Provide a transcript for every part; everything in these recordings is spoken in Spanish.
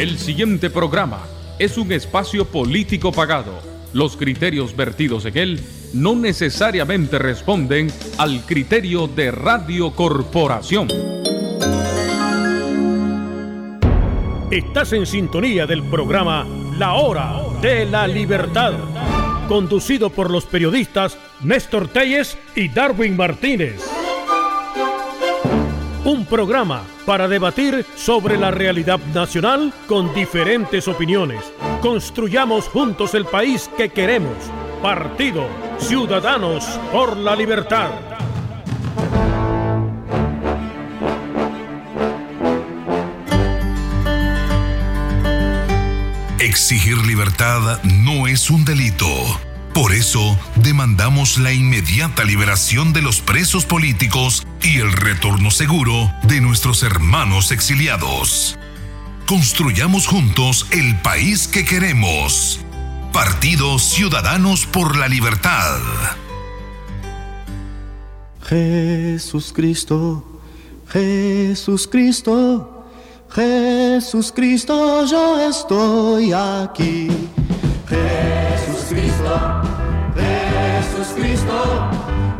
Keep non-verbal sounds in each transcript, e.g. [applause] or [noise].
El siguiente programa es un espacio político pagado. Los criterios vertidos en él no necesariamente responden al criterio de Radio Corporación. Estás en sintonía del programa La Hora de la Libertad, conducido por los periodistas Néstor Telles y Darwin Martínez. Un programa para debatir sobre la realidad nacional con diferentes opiniones. Construyamos juntos el país que queremos. Partido Ciudadanos por la Libertad. Exigir libertad no es un delito. Por eso, demandamos la inmediata liberación de los presos políticos y el retorno seguro de nuestros hermanos exiliados. Construyamos juntos el país que queremos. Partido Ciudadanos por la Libertad. Jesús Cristo, Jesús Cristo, Jesús Cristo, yo estoy aquí. Jesús Cristo, Jesús Cristo,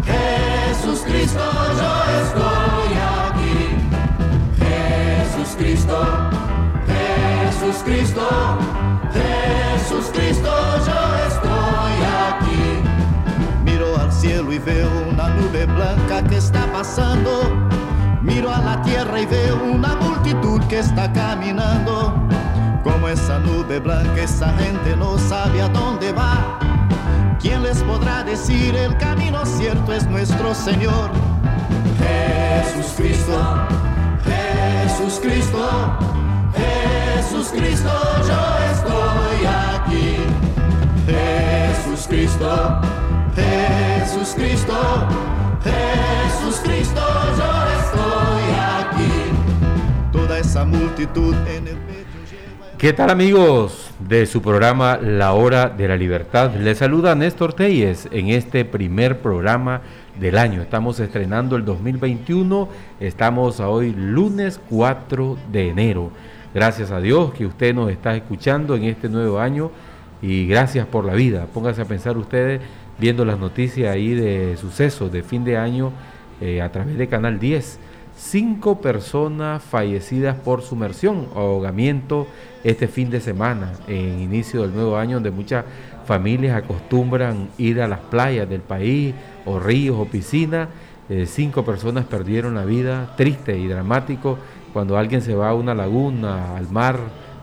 Jesús Cristo, yo estoy aquí. Jesús Cristo, Jesús Cristo, Jesús Cristo, yo estoy aquí. Miro al cielo y veo una nube blanca que está pasando. Miro a la tierra y veo una multitud que está caminando. Como esa nube blanca, esa gente no sabe a dónde va. ¿Quién les podrá decir el camino cierto es nuestro Señor? Jesús Cristo, Jesús Cristo, Jesús Cristo, yo estoy aquí. Jesús Cristo, Jesús Cristo, Jesús Cristo, yo estoy aquí. Toda esa multitud en el ¿Qué tal amigos de su programa La Hora de la Libertad? Les saluda Néstor Telles en este primer programa del año. Estamos estrenando el 2021, estamos hoy lunes 4 de enero. Gracias a Dios que usted nos está escuchando en este nuevo año y gracias por la vida. Pónganse a pensar ustedes viendo las noticias ahí de sucesos de fin de año eh, a través de Canal 10 cinco personas fallecidas por sumersión o ahogamiento este fin de semana, en inicio del nuevo año, donde muchas familias acostumbran ir a las playas del país, o ríos, o piscinas. Eh, cinco personas perdieron la vida, triste y dramático, cuando alguien se va a una laguna, al mar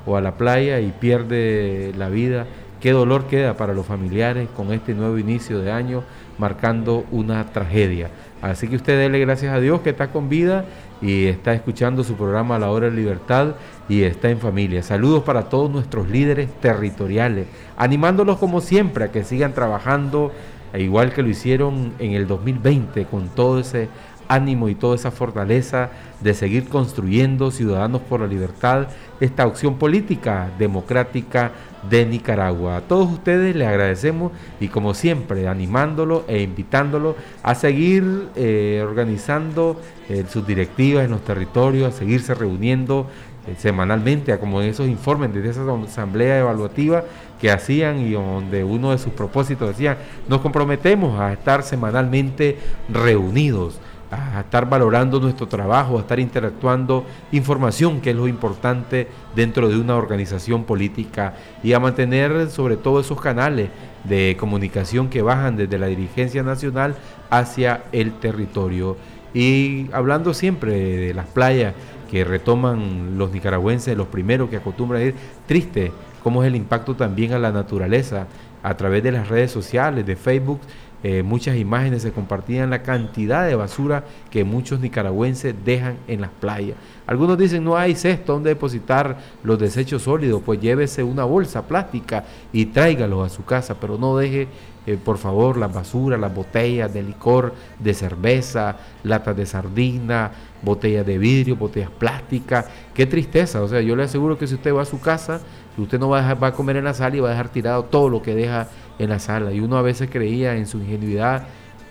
o a la playa y pierde la vida. Qué dolor queda para los familiares con este nuevo inicio de año, marcando una tragedia. Así que usted dele gracias a Dios que está con vida y está escuchando su programa La Hora de Libertad y está en familia. Saludos para todos nuestros líderes territoriales, animándolos como siempre a que sigan trabajando, e igual que lo hicieron en el 2020, con todo ese ánimo y toda esa fortaleza de seguir construyendo Ciudadanos por la Libertad, esta opción política democrática de Nicaragua. A todos ustedes les agradecemos y como siempre animándolo e invitándolo a seguir eh, organizando eh, sus directivas en los territorios, a seguirse reuniendo eh, semanalmente, como en esos informes de esa asamblea evaluativa que hacían y donde uno de sus propósitos decía, nos comprometemos a estar semanalmente reunidos a estar valorando nuestro trabajo, a estar interactuando información, que es lo importante dentro de una organización política, y a mantener sobre todo esos canales de comunicación que bajan desde la dirigencia nacional hacia el territorio. Y hablando siempre de las playas que retoman los nicaragüenses, los primeros que acostumbran a ir, triste cómo es el impacto también a la naturaleza a través de las redes sociales, de Facebook eh, muchas imágenes se compartían la cantidad de basura que muchos nicaragüenses dejan en las playas. Algunos dicen no hay cesto donde depositar los desechos sólidos, pues llévese una bolsa plástica y tráigalos a su casa, pero no deje eh, por favor las basuras, las botellas de licor, de cerveza, latas de sardina, botellas de vidrio, botellas plásticas. Qué tristeza, o sea, yo le aseguro que si usted va a su casa, usted no va a, va a comer en la sala y va a dejar tirado todo lo que deja en la sala. Y uno a veces creía en su ingenuidad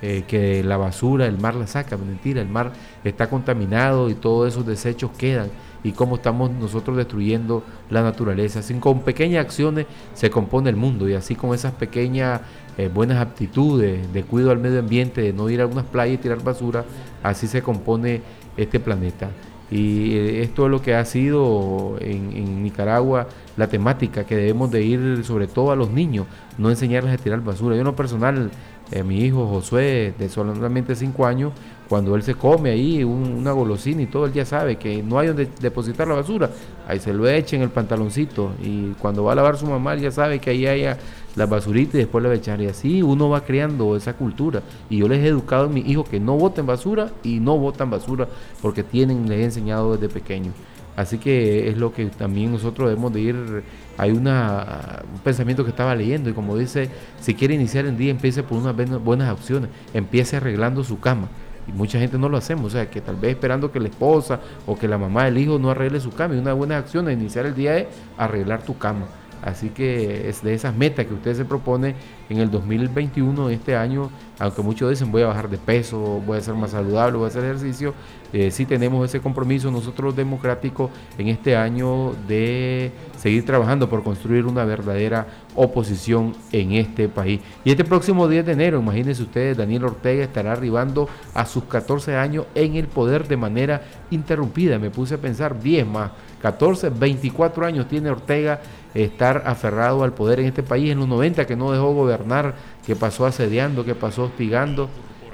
eh, que la basura, el mar la saca. Mentira, el mar está contaminado y todos esos desechos quedan y cómo estamos nosotros destruyendo la naturaleza. Así con pequeñas acciones se compone el mundo y así con esas pequeñas eh, buenas aptitudes de cuidado al medio ambiente, de no ir a algunas playas y tirar basura, así se compone este planeta. Y eh, esto es lo que ha sido en, Nicaragua la temática que debemos de ir sobre todo a los niños, no enseñarles a tirar basura. Yo en lo personal, eh, mi hijo Josué, de solamente 5 años, cuando él se come ahí una golosina y todo, él ya sabe que no hay donde depositar la basura, ahí se lo echa en el pantaloncito y cuando va a lavar su mamá, ya sabe que ahí haya la basurita y después la va a echar. Y así uno va creando esa cultura. Y yo les he educado a mis hijos que no boten basura y no botan basura porque tienen, les he enseñado desde pequeño. Así que es lo que también nosotros debemos de ir. Hay una, un pensamiento que estaba leyendo y como dice, si quiere iniciar el día, empiece por unas buenas acciones, empiece arreglando su cama. Y mucha gente no lo hacemos, o sea, que tal vez esperando que la esposa o que la mamá del hijo no arregle su cama. Y una buena acción de iniciar el día es arreglar tu cama. Así que es de esas metas que usted se propone en el 2021, este año, aunque muchos dicen voy a bajar de peso, voy a ser más saludable, voy a hacer ejercicio, eh, sí tenemos ese compromiso nosotros democráticos en este año de seguir trabajando por construir una verdadera oposición en este país. Y este próximo 10 de enero, imagínense ustedes, Daniel Ortega estará arribando a sus 14 años en el poder de manera interrumpida. Me puse a pensar 10 más, 14, 24 años tiene Ortega estar aferrado al poder en este país en los 90 que no dejó gobernar, que pasó asediando, que pasó hostigando.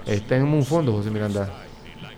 Está en un fondo, José Miranda.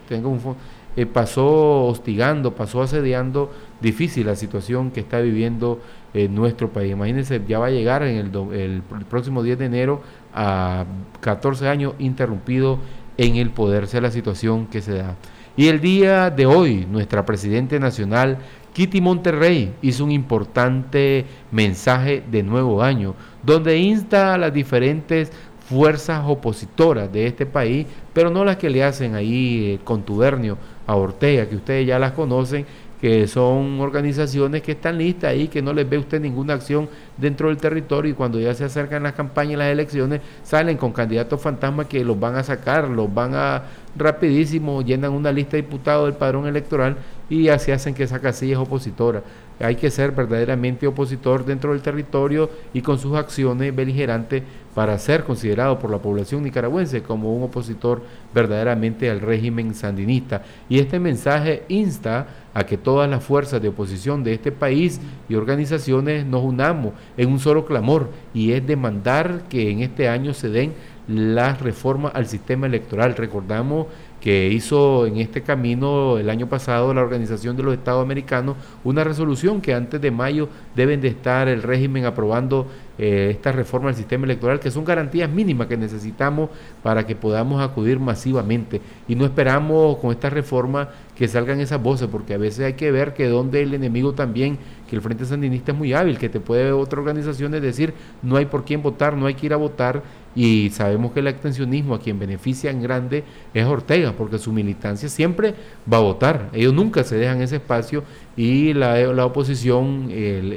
Tengo un fondo. Eh, pasó hostigando, pasó asediando, difícil la situación que está viviendo eh, nuestro país. Imagínense, ya va a llegar en el, el, próximo 10 de enero a 14 años interrumpido en el poder, sea la situación que se da. Y el día de hoy, nuestra Presidente Nacional, Kitty Monterrey hizo un importante mensaje de nuevo año, donde insta a las diferentes fuerzas opositoras de este país, pero no las que le hacen ahí eh, contubernio a Ortega, que ustedes ya las conocen, que son organizaciones que están listas ahí, que no les ve usted ninguna acción dentro del territorio y cuando ya se acercan las campañas y las elecciones salen con candidatos fantasmas que los van a sacar, los van a rapidísimo, llenan una lista de diputados del padrón electoral y así hacen que esa casilla es opositora. Hay que ser verdaderamente opositor dentro del territorio y con sus acciones beligerantes para ser considerado por la población nicaragüense como un opositor verdaderamente al régimen sandinista. Y este mensaje insta a que todas las fuerzas de oposición de este país y organizaciones nos unamos en un solo clamor y es demandar que en este año se den las reformas al sistema electoral. Recordamos que hizo en este camino el año pasado la Organización de los Estados Americanos una resolución que antes de mayo deben de estar el régimen aprobando eh, esta reforma del sistema electoral, que son garantías mínimas que necesitamos para que podamos acudir masivamente. Y no esperamos con esta reforma que salgan esas voces, porque a veces hay que ver que donde el enemigo también, que el Frente Sandinista es muy hábil, que te puede otra organización decir no hay por quién votar, no hay que ir a votar y sabemos que el abstencionismo a quien beneficia en grande es Ortega, porque su militancia siempre va a votar. Ellos nunca se dejan ese espacio y la, la oposición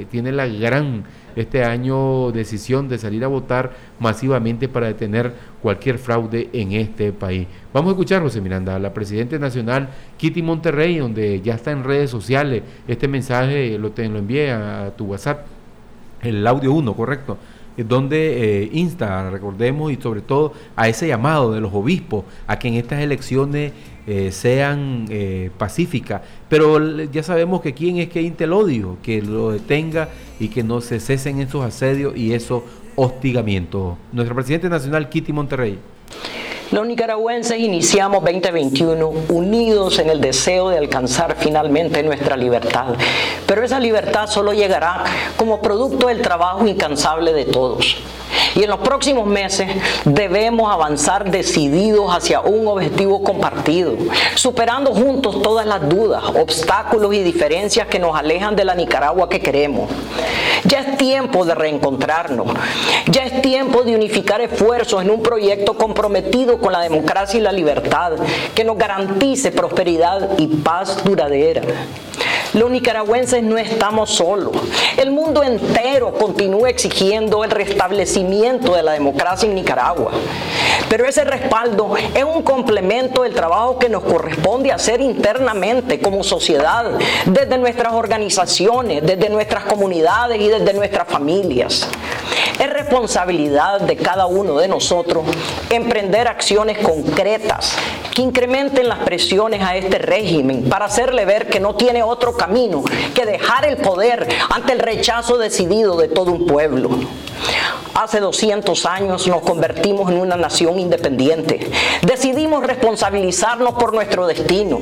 tiene la gran este año decisión de salir a votar masivamente para detener cualquier fraude en este país. Vamos a escuchar, José Miranda, a la Presidenta Nacional Kitty Monterrey, donde ya está en redes sociales. Este mensaje lo, te, lo envié a tu WhatsApp, el audio 1, correcto donde eh, insta, recordemos, y sobre todo a ese llamado de los obispos a que en estas elecciones eh, sean eh, pacíficas. Pero ya sabemos que quién es que insta el odio, que lo detenga y que no se cesen esos asedios y esos hostigamientos. Nuestro presidente nacional, Kitty Monterrey. Los nicaragüenses iniciamos 2021 unidos en el deseo de alcanzar finalmente nuestra libertad, pero esa libertad solo llegará como producto del trabajo incansable de todos. Y en los próximos meses debemos avanzar decididos hacia un objetivo compartido, superando juntos todas las dudas, obstáculos y diferencias que nos alejan de la Nicaragua que queremos. Ya es tiempo de reencontrarnos, ya es tiempo de unificar esfuerzos en un proyecto comprometido con la democracia y la libertad que nos garantice prosperidad y paz duradera. Los nicaragüenses no estamos solos. El mundo entero continúa exigiendo el restablecimiento de la democracia en Nicaragua. Pero ese respaldo es un complemento del trabajo que nos corresponde hacer internamente como sociedad, desde nuestras organizaciones, desde nuestras comunidades y desde nuestras familias. Es responsabilidad de cada uno de nosotros emprender acciones concretas que incrementen las presiones a este régimen para hacerle ver que no tiene otro camino que dejar el poder ante el rechazo decidido de todo un pueblo. Hace 200 años nos convertimos en una nación independiente. Decidimos responsabilizarnos por nuestro destino.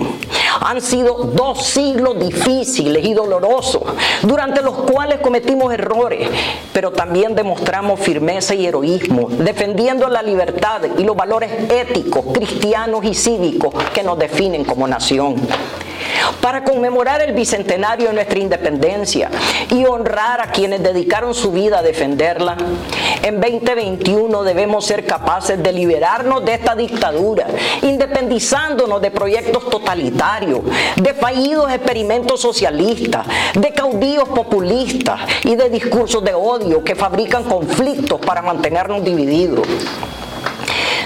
Han sido dos siglos difíciles y dolorosos, durante los cuales cometimos errores, pero también demostramos firmeza y heroísmo, defendiendo la libertad y los valores éticos, cristianos y cívicos que nos definen como nación para conmemorar el bicentenario de nuestra independencia y honrar a quienes dedicaron su vida a defenderla. En 2021 debemos ser capaces de liberarnos de esta dictadura, independizándonos de proyectos totalitarios, de fallidos experimentos socialistas, de caudillos populistas y de discursos de odio que fabrican conflictos para mantenernos divididos.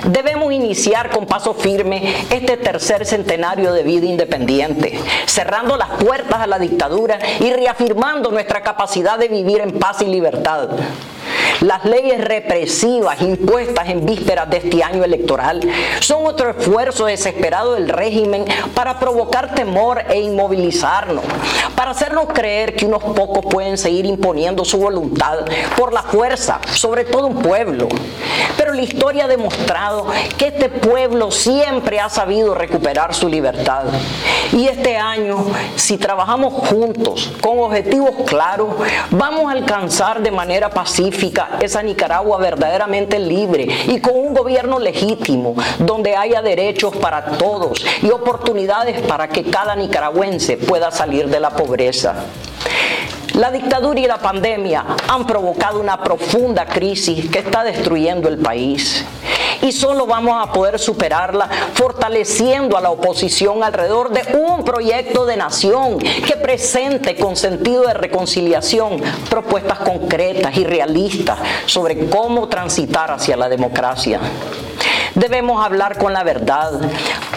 Debemos iniciar con paso firme este tercer centenario de vida independiente, cerrando las puertas a la dictadura y reafirmando nuestra capacidad de vivir en paz y libertad. Las leyes represivas impuestas en vísperas de este año electoral son otro esfuerzo desesperado del régimen para provocar temor e inmovilizarnos, para hacernos creer que unos pocos pueden seguir imponiendo su voluntad por la fuerza, sobre todo un pueblo. Pero la historia ha demostrado que este pueblo siempre ha sabido recuperar su libertad. Y este año, si trabajamos juntos, con objetivos claros, vamos a alcanzar de manera pacífica esa Nicaragua verdaderamente libre y con un gobierno legítimo, donde haya derechos para todos y oportunidades para que cada nicaragüense pueda salir de la pobreza. La dictadura y la pandemia han provocado una profunda crisis que está destruyendo el país. Y solo vamos a poder superarla fortaleciendo a la oposición alrededor de un proyecto de nación que presente con sentido de reconciliación propuestas concretas y realistas sobre cómo transitar hacia la democracia. Debemos hablar con la verdad,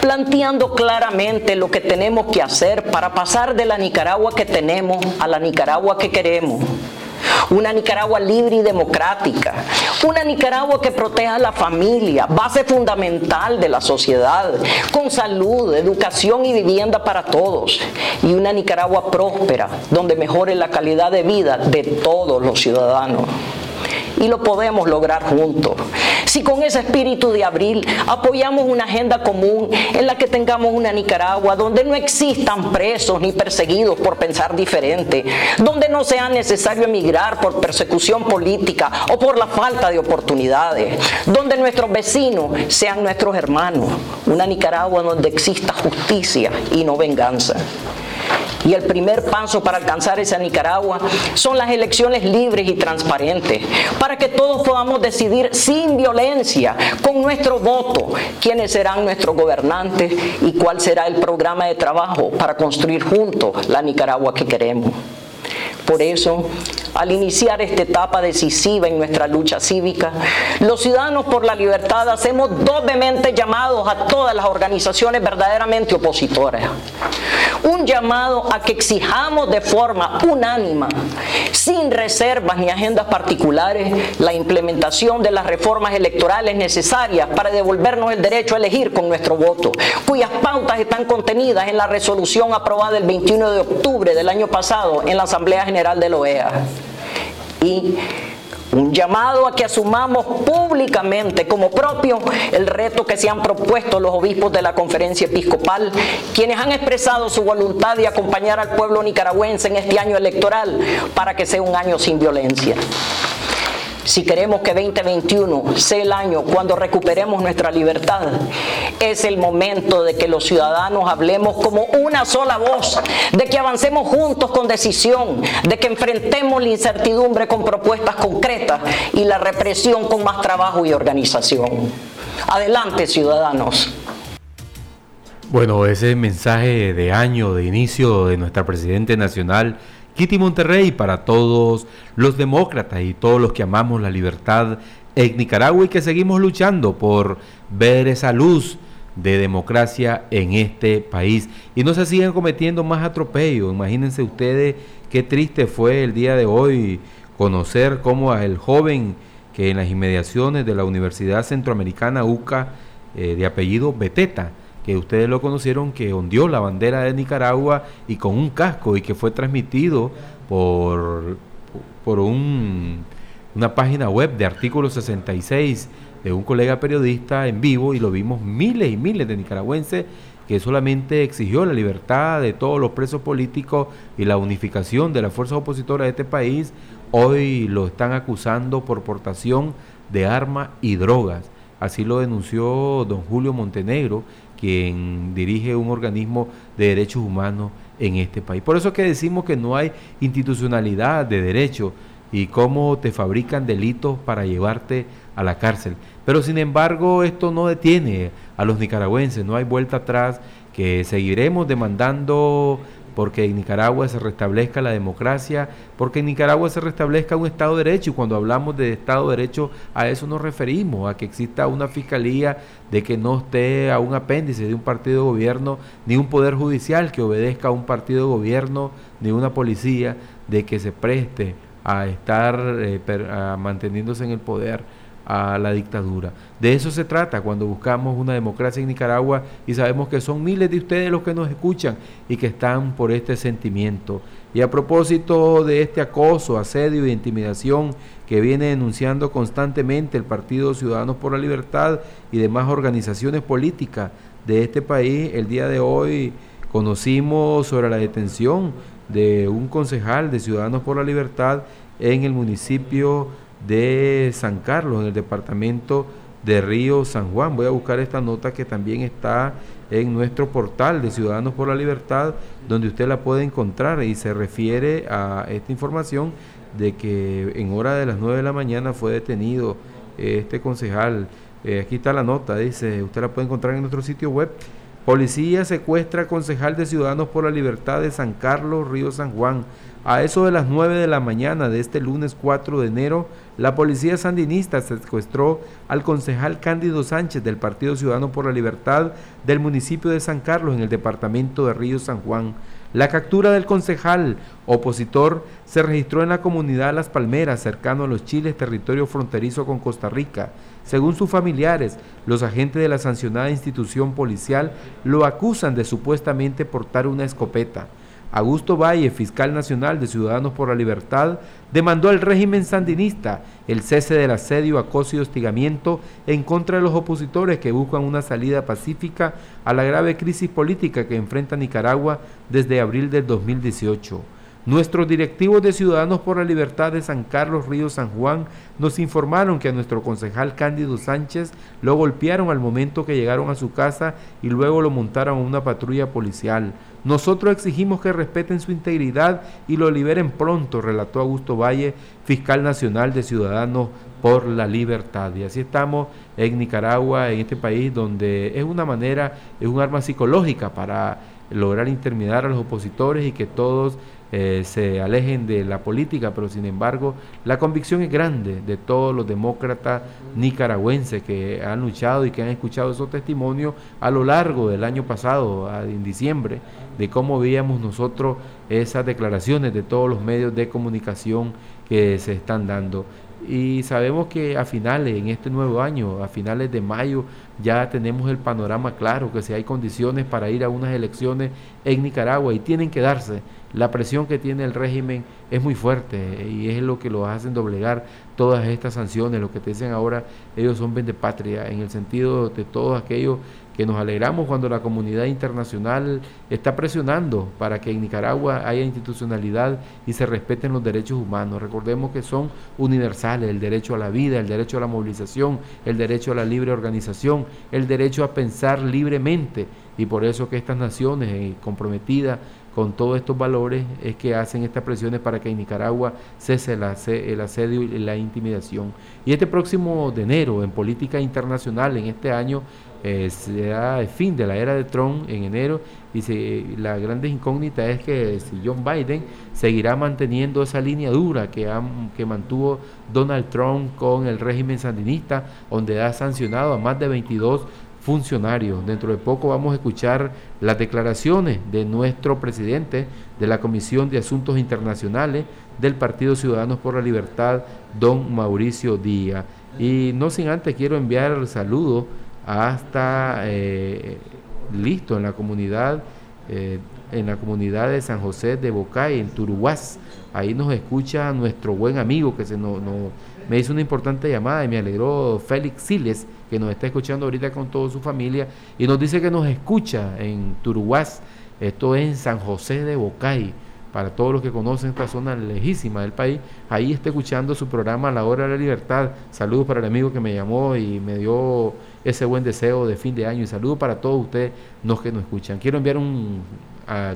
planteando claramente lo que tenemos que hacer para pasar de la Nicaragua que tenemos a la Nicaragua que queremos. Una Nicaragua libre y democrática. Una Nicaragua que proteja a la familia, base fundamental de la sociedad, con salud, educación y vivienda para todos. Y una Nicaragua próspera, donde mejore la calidad de vida de todos los ciudadanos y lo podemos lograr juntos. Si con ese espíritu de abril apoyamos una agenda común en la que tengamos una Nicaragua donde no existan presos ni perseguidos por pensar diferente, donde no sea necesario emigrar por persecución política o por la falta de oportunidades, donde nuestros vecinos sean nuestros hermanos, una Nicaragua donde exista justicia y no venganza. Y el primer paso para alcanzar esa Nicaragua son las elecciones libres y transparentes, para que todos podamos decidir sin violencia, con nuestro voto, quiénes serán nuestros gobernantes y cuál será el programa de trabajo para construir juntos la Nicaragua que queremos. Por eso, al iniciar esta etapa decisiva en nuestra lucha cívica, los ciudadanos por la libertad hacemos doblemente llamados a todas las organizaciones verdaderamente opositoras. Un llamado a que exijamos de forma unánima, sin reservas ni agendas particulares, la implementación de las reformas electorales necesarias para devolvernos el derecho a elegir con nuestro voto, cuyas pautas están contenidas en la resolución aprobada el 21 de octubre del año pasado en la Asamblea General de la OEA y un llamado a que asumamos públicamente como propio el reto que se han propuesto los obispos de la conferencia episcopal, quienes han expresado su voluntad de acompañar al pueblo nicaragüense en este año electoral para que sea un año sin violencia. Si queremos que 2021 sea el año cuando recuperemos nuestra libertad, es el momento de que los ciudadanos hablemos como una sola voz, de que avancemos juntos con decisión, de que enfrentemos la incertidumbre con propuestas concretas y la represión con más trabajo y organización. Adelante, ciudadanos. Bueno, ese mensaje de año, de inicio de nuestra Presidente Nacional, Kitty Monterrey, para todos los demócratas y todos los que amamos la libertad en Nicaragua y que seguimos luchando por ver esa luz de democracia en este país y no se sigan cometiendo más atropellos. Imagínense ustedes qué triste fue el día de hoy conocer cómo el joven que en las inmediaciones de la Universidad Centroamericana UCA eh, de apellido Beteta, que ustedes lo conocieron, que ondeó la bandera de Nicaragua y con un casco y que fue transmitido por, por un, una página web de artículo 66 de un colega periodista en vivo y lo vimos miles y miles de nicaragüenses que solamente exigió la libertad de todos los presos políticos y la unificación de las fuerzas opositoras de este país, hoy lo están acusando por portación de armas y drogas. Así lo denunció don Julio Montenegro, quien dirige un organismo de derechos humanos en este país. Por eso es que decimos que no hay institucionalidad de derecho y cómo te fabrican delitos para llevarte a la cárcel. Pero sin embargo esto no detiene a los nicaragüenses, no hay vuelta atrás, que seguiremos demandando porque en Nicaragua se restablezca la democracia, porque en Nicaragua se restablezca un Estado de Derecho. Y cuando hablamos de Estado de Derecho, a eso nos referimos, a que exista una fiscalía, de que no esté a un apéndice de un partido de gobierno, ni un poder judicial que obedezca a un partido de gobierno, ni una policía, de que se preste a estar eh, manteniéndose en el poder a la dictadura. De eso se trata cuando buscamos una democracia en Nicaragua y sabemos que son miles de ustedes los que nos escuchan y que están por este sentimiento. Y a propósito de este acoso, asedio e intimidación que viene denunciando constantemente el Partido Ciudadanos por la Libertad y demás organizaciones políticas de este país, el día de hoy conocimos sobre la detención de un concejal de Ciudadanos por la Libertad en el municipio de San Carlos, en el departamento de Río San Juan. Voy a buscar esta nota que también está en nuestro portal de Ciudadanos por la Libertad, donde usted la puede encontrar y se refiere a esta información de que en hora de las 9 de la mañana fue detenido este concejal. Eh, aquí está la nota, dice, usted la puede encontrar en nuestro sitio web. Policía secuestra concejal de Ciudadanos por la Libertad de San Carlos, Río San Juan. A eso de las 9 de la mañana de este lunes 4 de enero, la policía sandinista secuestró al concejal Cándido Sánchez del Partido Ciudadano por la Libertad del municipio de San Carlos en el departamento de Río San Juan. La captura del concejal opositor se registró en la comunidad Las Palmeras, cercano a los Chiles, territorio fronterizo con Costa Rica. Según sus familiares, los agentes de la sancionada institución policial lo acusan de supuestamente portar una escopeta. Augusto Valle, fiscal nacional de Ciudadanos por la Libertad, demandó al régimen sandinista el cese del asedio, acoso y hostigamiento en contra de los opositores que buscan una salida pacífica a la grave crisis política que enfrenta Nicaragua desde abril del 2018. Nuestros directivos de Ciudadanos por la Libertad de San Carlos Río San Juan nos informaron que a nuestro concejal Cándido Sánchez lo golpearon al momento que llegaron a su casa y luego lo montaron a una patrulla policial. Nosotros exigimos que respeten su integridad y lo liberen pronto, relató Augusto Valle, fiscal nacional de Ciudadanos por la Libertad. Y así estamos en Nicaragua, en este país donde es una manera, es un arma psicológica para lograr interminar a los opositores y que todos eh, se alejen de la política, pero sin embargo la convicción es grande de todos los demócratas nicaragüenses que han luchado y que han escuchado esos testimonios a lo largo del año pasado, en diciembre, de cómo veíamos nosotros esas declaraciones de todos los medios de comunicación que se están dando. Y sabemos que a finales, en este nuevo año, a finales de mayo, ya tenemos el panorama claro, que si hay condiciones para ir a unas elecciones en Nicaragua y tienen que darse la presión que tiene el régimen es muy fuerte y es lo que lo hacen doblegar todas estas sanciones. Lo que te dicen ahora, ellos son patria en el sentido de todos aquellos que nos alegramos cuando la comunidad internacional está presionando para que en Nicaragua haya institucionalidad y se respeten los derechos humanos. Recordemos que son universales, el derecho a la vida, el derecho a la movilización, el derecho a la libre organización, el derecho a pensar libremente y por eso que estas naciones eh, comprometidas con todos estos valores es que hacen estas presiones para que en Nicaragua cese el asedio y la intimidación. Y este próximo de enero, en política internacional, en este año, eh, será el fin de la era de Trump en enero y la grande incógnita es que si John Biden seguirá manteniendo esa línea dura que, que mantuvo Donald Trump con el régimen sandinista, donde ha sancionado a más de 22 funcionarios. Dentro de poco vamos a escuchar las declaraciones de nuestro presidente de la Comisión de Asuntos Internacionales del Partido Ciudadanos por la Libertad, don Mauricio Díaz. Y no sin antes quiero enviar saludos hasta eh, listo en la comunidad eh, en la comunidad de San José de Bocay, en Turuguás. Ahí nos escucha nuestro buen amigo que se no, me hizo una importante llamada y me alegró Félix Siles, que nos está escuchando ahorita con toda su familia, y nos dice que nos escucha en Turuguás, esto es en San José de Bocay para todos los que conocen esta zona lejísima del país, ahí está escuchando su programa La Hora de la Libertad. Saludos para el amigo que me llamó y me dio ese buen deseo de fin de año y saludos para todos ustedes los que nos escuchan. Quiero enviar un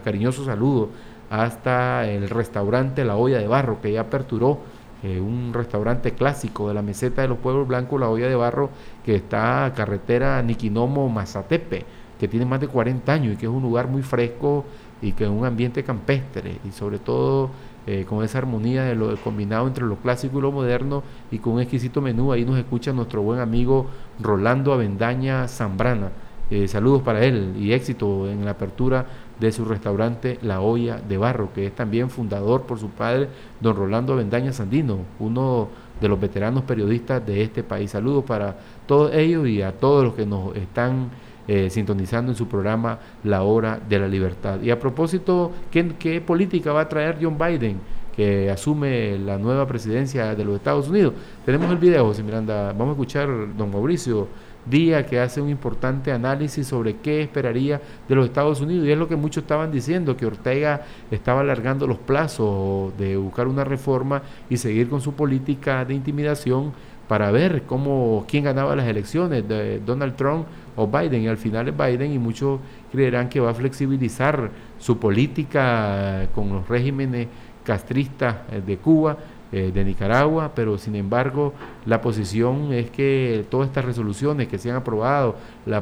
cariñoso saludo hasta el restaurante La Olla de Barro que ya aperturó. Eh, un restaurante clásico de la meseta de los pueblos blancos, la olla de barro, que está a carretera Niquinomo Mazatepe, que tiene más de 40 años y que es un lugar muy fresco, y que en un ambiente campestre y sobre todo eh, con esa armonía de lo combinado entre lo clásico y lo moderno y con un exquisito menú. Ahí nos escucha nuestro buen amigo Rolando Avendaña Zambrana. Eh, saludos para él y éxito en la apertura de su restaurante La Olla de Barro, que es también fundador por su padre, don Rolando Avendaña Sandino, uno de los veteranos periodistas de este país. Saludos para todos ellos y a todos los que nos están eh, sintonizando en su programa La Hora de la Libertad. Y a propósito, ¿qué, política va a traer John Biden? que asume la nueva presidencia de los Estados Unidos. Tenemos el video, José Miranda. Vamos a escuchar don Mauricio Díaz que hace un importante análisis sobre qué esperaría de los Estados Unidos. Y es lo que muchos estaban diciendo, que Ortega estaba alargando los plazos de buscar una reforma y seguir con su política de intimidación para ver cómo quién ganaba las elecciones, de Donald Trump o Biden. Y al final es Biden y muchos creerán que va a flexibilizar su política con los regímenes castristas eh, de Cuba, eh, de Nicaragua, pero sin embargo la posición es que todas estas resoluciones que se han aprobado, la,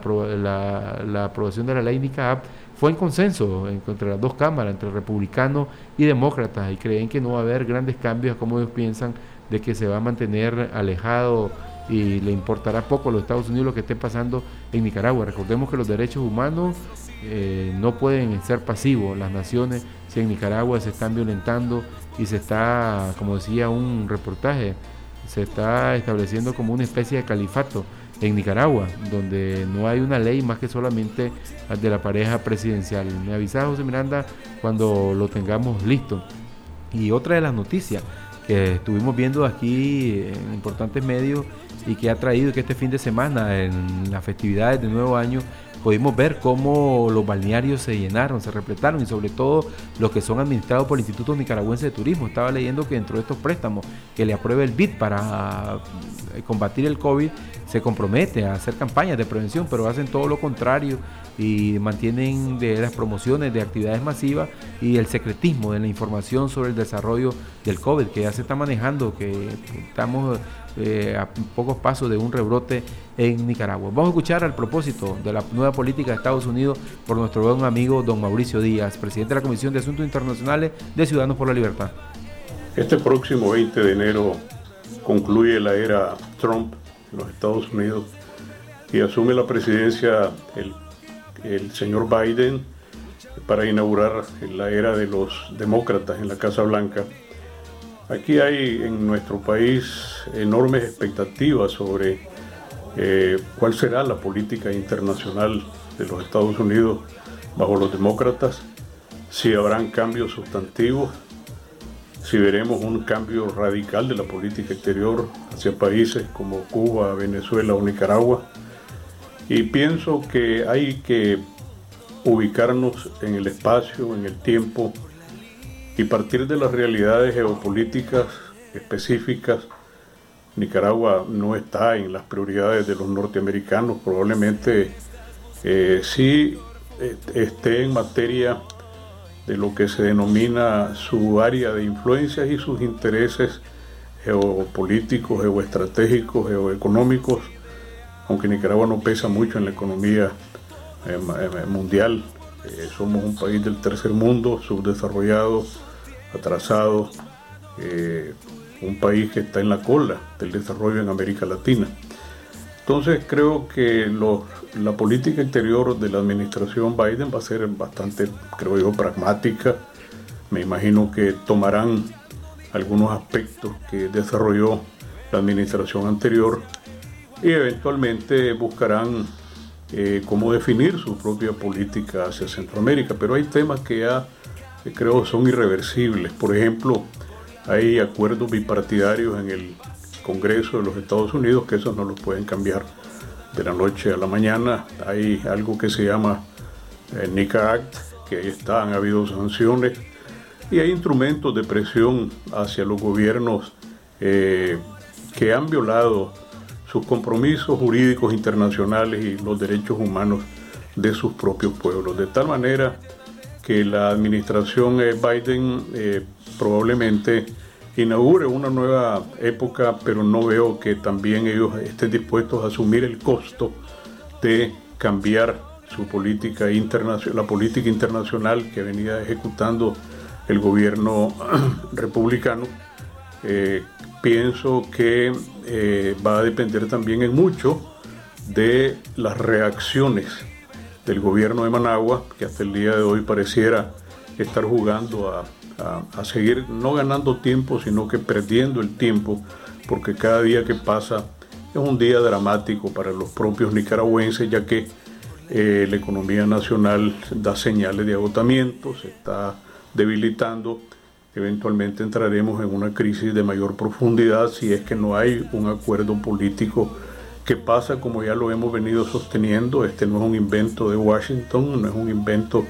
la, aprobación de la ley NICAP, fue en consenso entre las dos cámaras, entre republicanos y demócratas, y creen que no va a haber grandes cambios como ellos piensan de que se va a mantener alejado y le importará poco a los Estados Unidos lo que esté pasando en Nicaragua. Recordemos que los derechos humanos eh, no pueden ser pasivos. Las naciones, si en Nicaragua se están violentando y se está, como decía un reportaje, se está estableciendo como una especie de califato en Nicaragua, donde no hay una ley más que solamente de la pareja presidencial. Me avisa José Miranda cuando lo tengamos listo. Y otra de las noticias, que estuvimos viendo aquí en importantes medios y que ha traído que este fin de semana en las festividades de Nuevo Año pudimos ver cómo los balnearios se llenaron, se repletaron y sobre todo los que son administrados por el Instituto Nicaragüense de Turismo. Estaba leyendo que dentro de estos préstamos que le apruebe el BID para eh, combatir el COVID, se compromete a hacer campañas de prevención, pero hacen todo lo contrario y mantienen de las promociones de actividades masivas y el secretismo de la información sobre el desarrollo del COVID que ya se está manejando, que estamos eh, a pocos pasos de un rebrote en Nicaragua. Vamos a escuchar al propósito de la nueva política de Estados Unidos por nuestro buen amigo don Mauricio Díaz, presidente de la Comisión de Asuntos Internacionales de Ciudadanos por la Libertad. Este próximo 20 de enero concluye la era Trump en los Estados Unidos y asume la presidencia el el señor Biden para inaugurar la era de los demócratas en la Casa Blanca. Aquí hay en nuestro país enormes expectativas sobre eh, cuál será la política internacional de los Estados Unidos bajo los demócratas, si habrán cambios sustantivos, si veremos un cambio radical de la política exterior hacia países como Cuba, Venezuela o Nicaragua y pienso que hay que ubicarnos en el espacio, en el tiempo y partir de las realidades geopolíticas específicas. Nicaragua no está en las prioridades de los norteamericanos, probablemente eh, sí eh, esté en materia de lo que se denomina su área de influencias y sus intereses geopolíticos, geoestratégicos, geoeconómicos aunque Nicaragua no pesa mucho en la economía eh, eh, mundial, eh, somos un país del tercer mundo, subdesarrollado, atrasado, un país que está en la cola del desarrollo en América Latina. Entonces creo que la política interior de la administración Biden va a ser bastante, creo yo, pragmática. Me imagino que tomarán algunos aspectos que desarrolló la administración anterior y eventualmente buscarán eh, cómo definir su propia política hacia Centroamérica. Pero hay temas que ya eh, creo son irreversibles. Por ejemplo, hay acuerdos bipartidarios en el Congreso de los Estados Unidos que esos no los pueden cambiar de la noche a la mañana. Hay algo que se llama eh, NICA Act, que ahí está, han habido sanciones y hay instrumentos de presión hacia los gobiernos eh, que han violado sus compromisos jurídicos internacionales y los derechos humanos de sus propios pueblos. De tal manera que la administración eh, Biden eh, probablemente inaugure una nueva época, pero no veo que también ellos estén dispuestos a asumir el costo de cambiar su política internacional, la política internacional que venía ejecutando el gobierno [clears throat] republicano. Eh, pienso que eh, va a depender también en mucho de las reacciones del gobierno de Managua, que hasta el día de hoy pareciera estar jugando a, seguir no ganando tiempo, sino que perdiendo el tiempo, porque cada día que pasa es un día dramático para los propios nicaragüenses, ya que eh, la economía nacional da señales de agotamiento, se está debilitando, eventualmente entraremos en una crisis de mayor profundidad si es que no hay un acuerdo político que pasa como ya lo hemos venido sosteniendo. Este no es un invento de Washington, no es un invento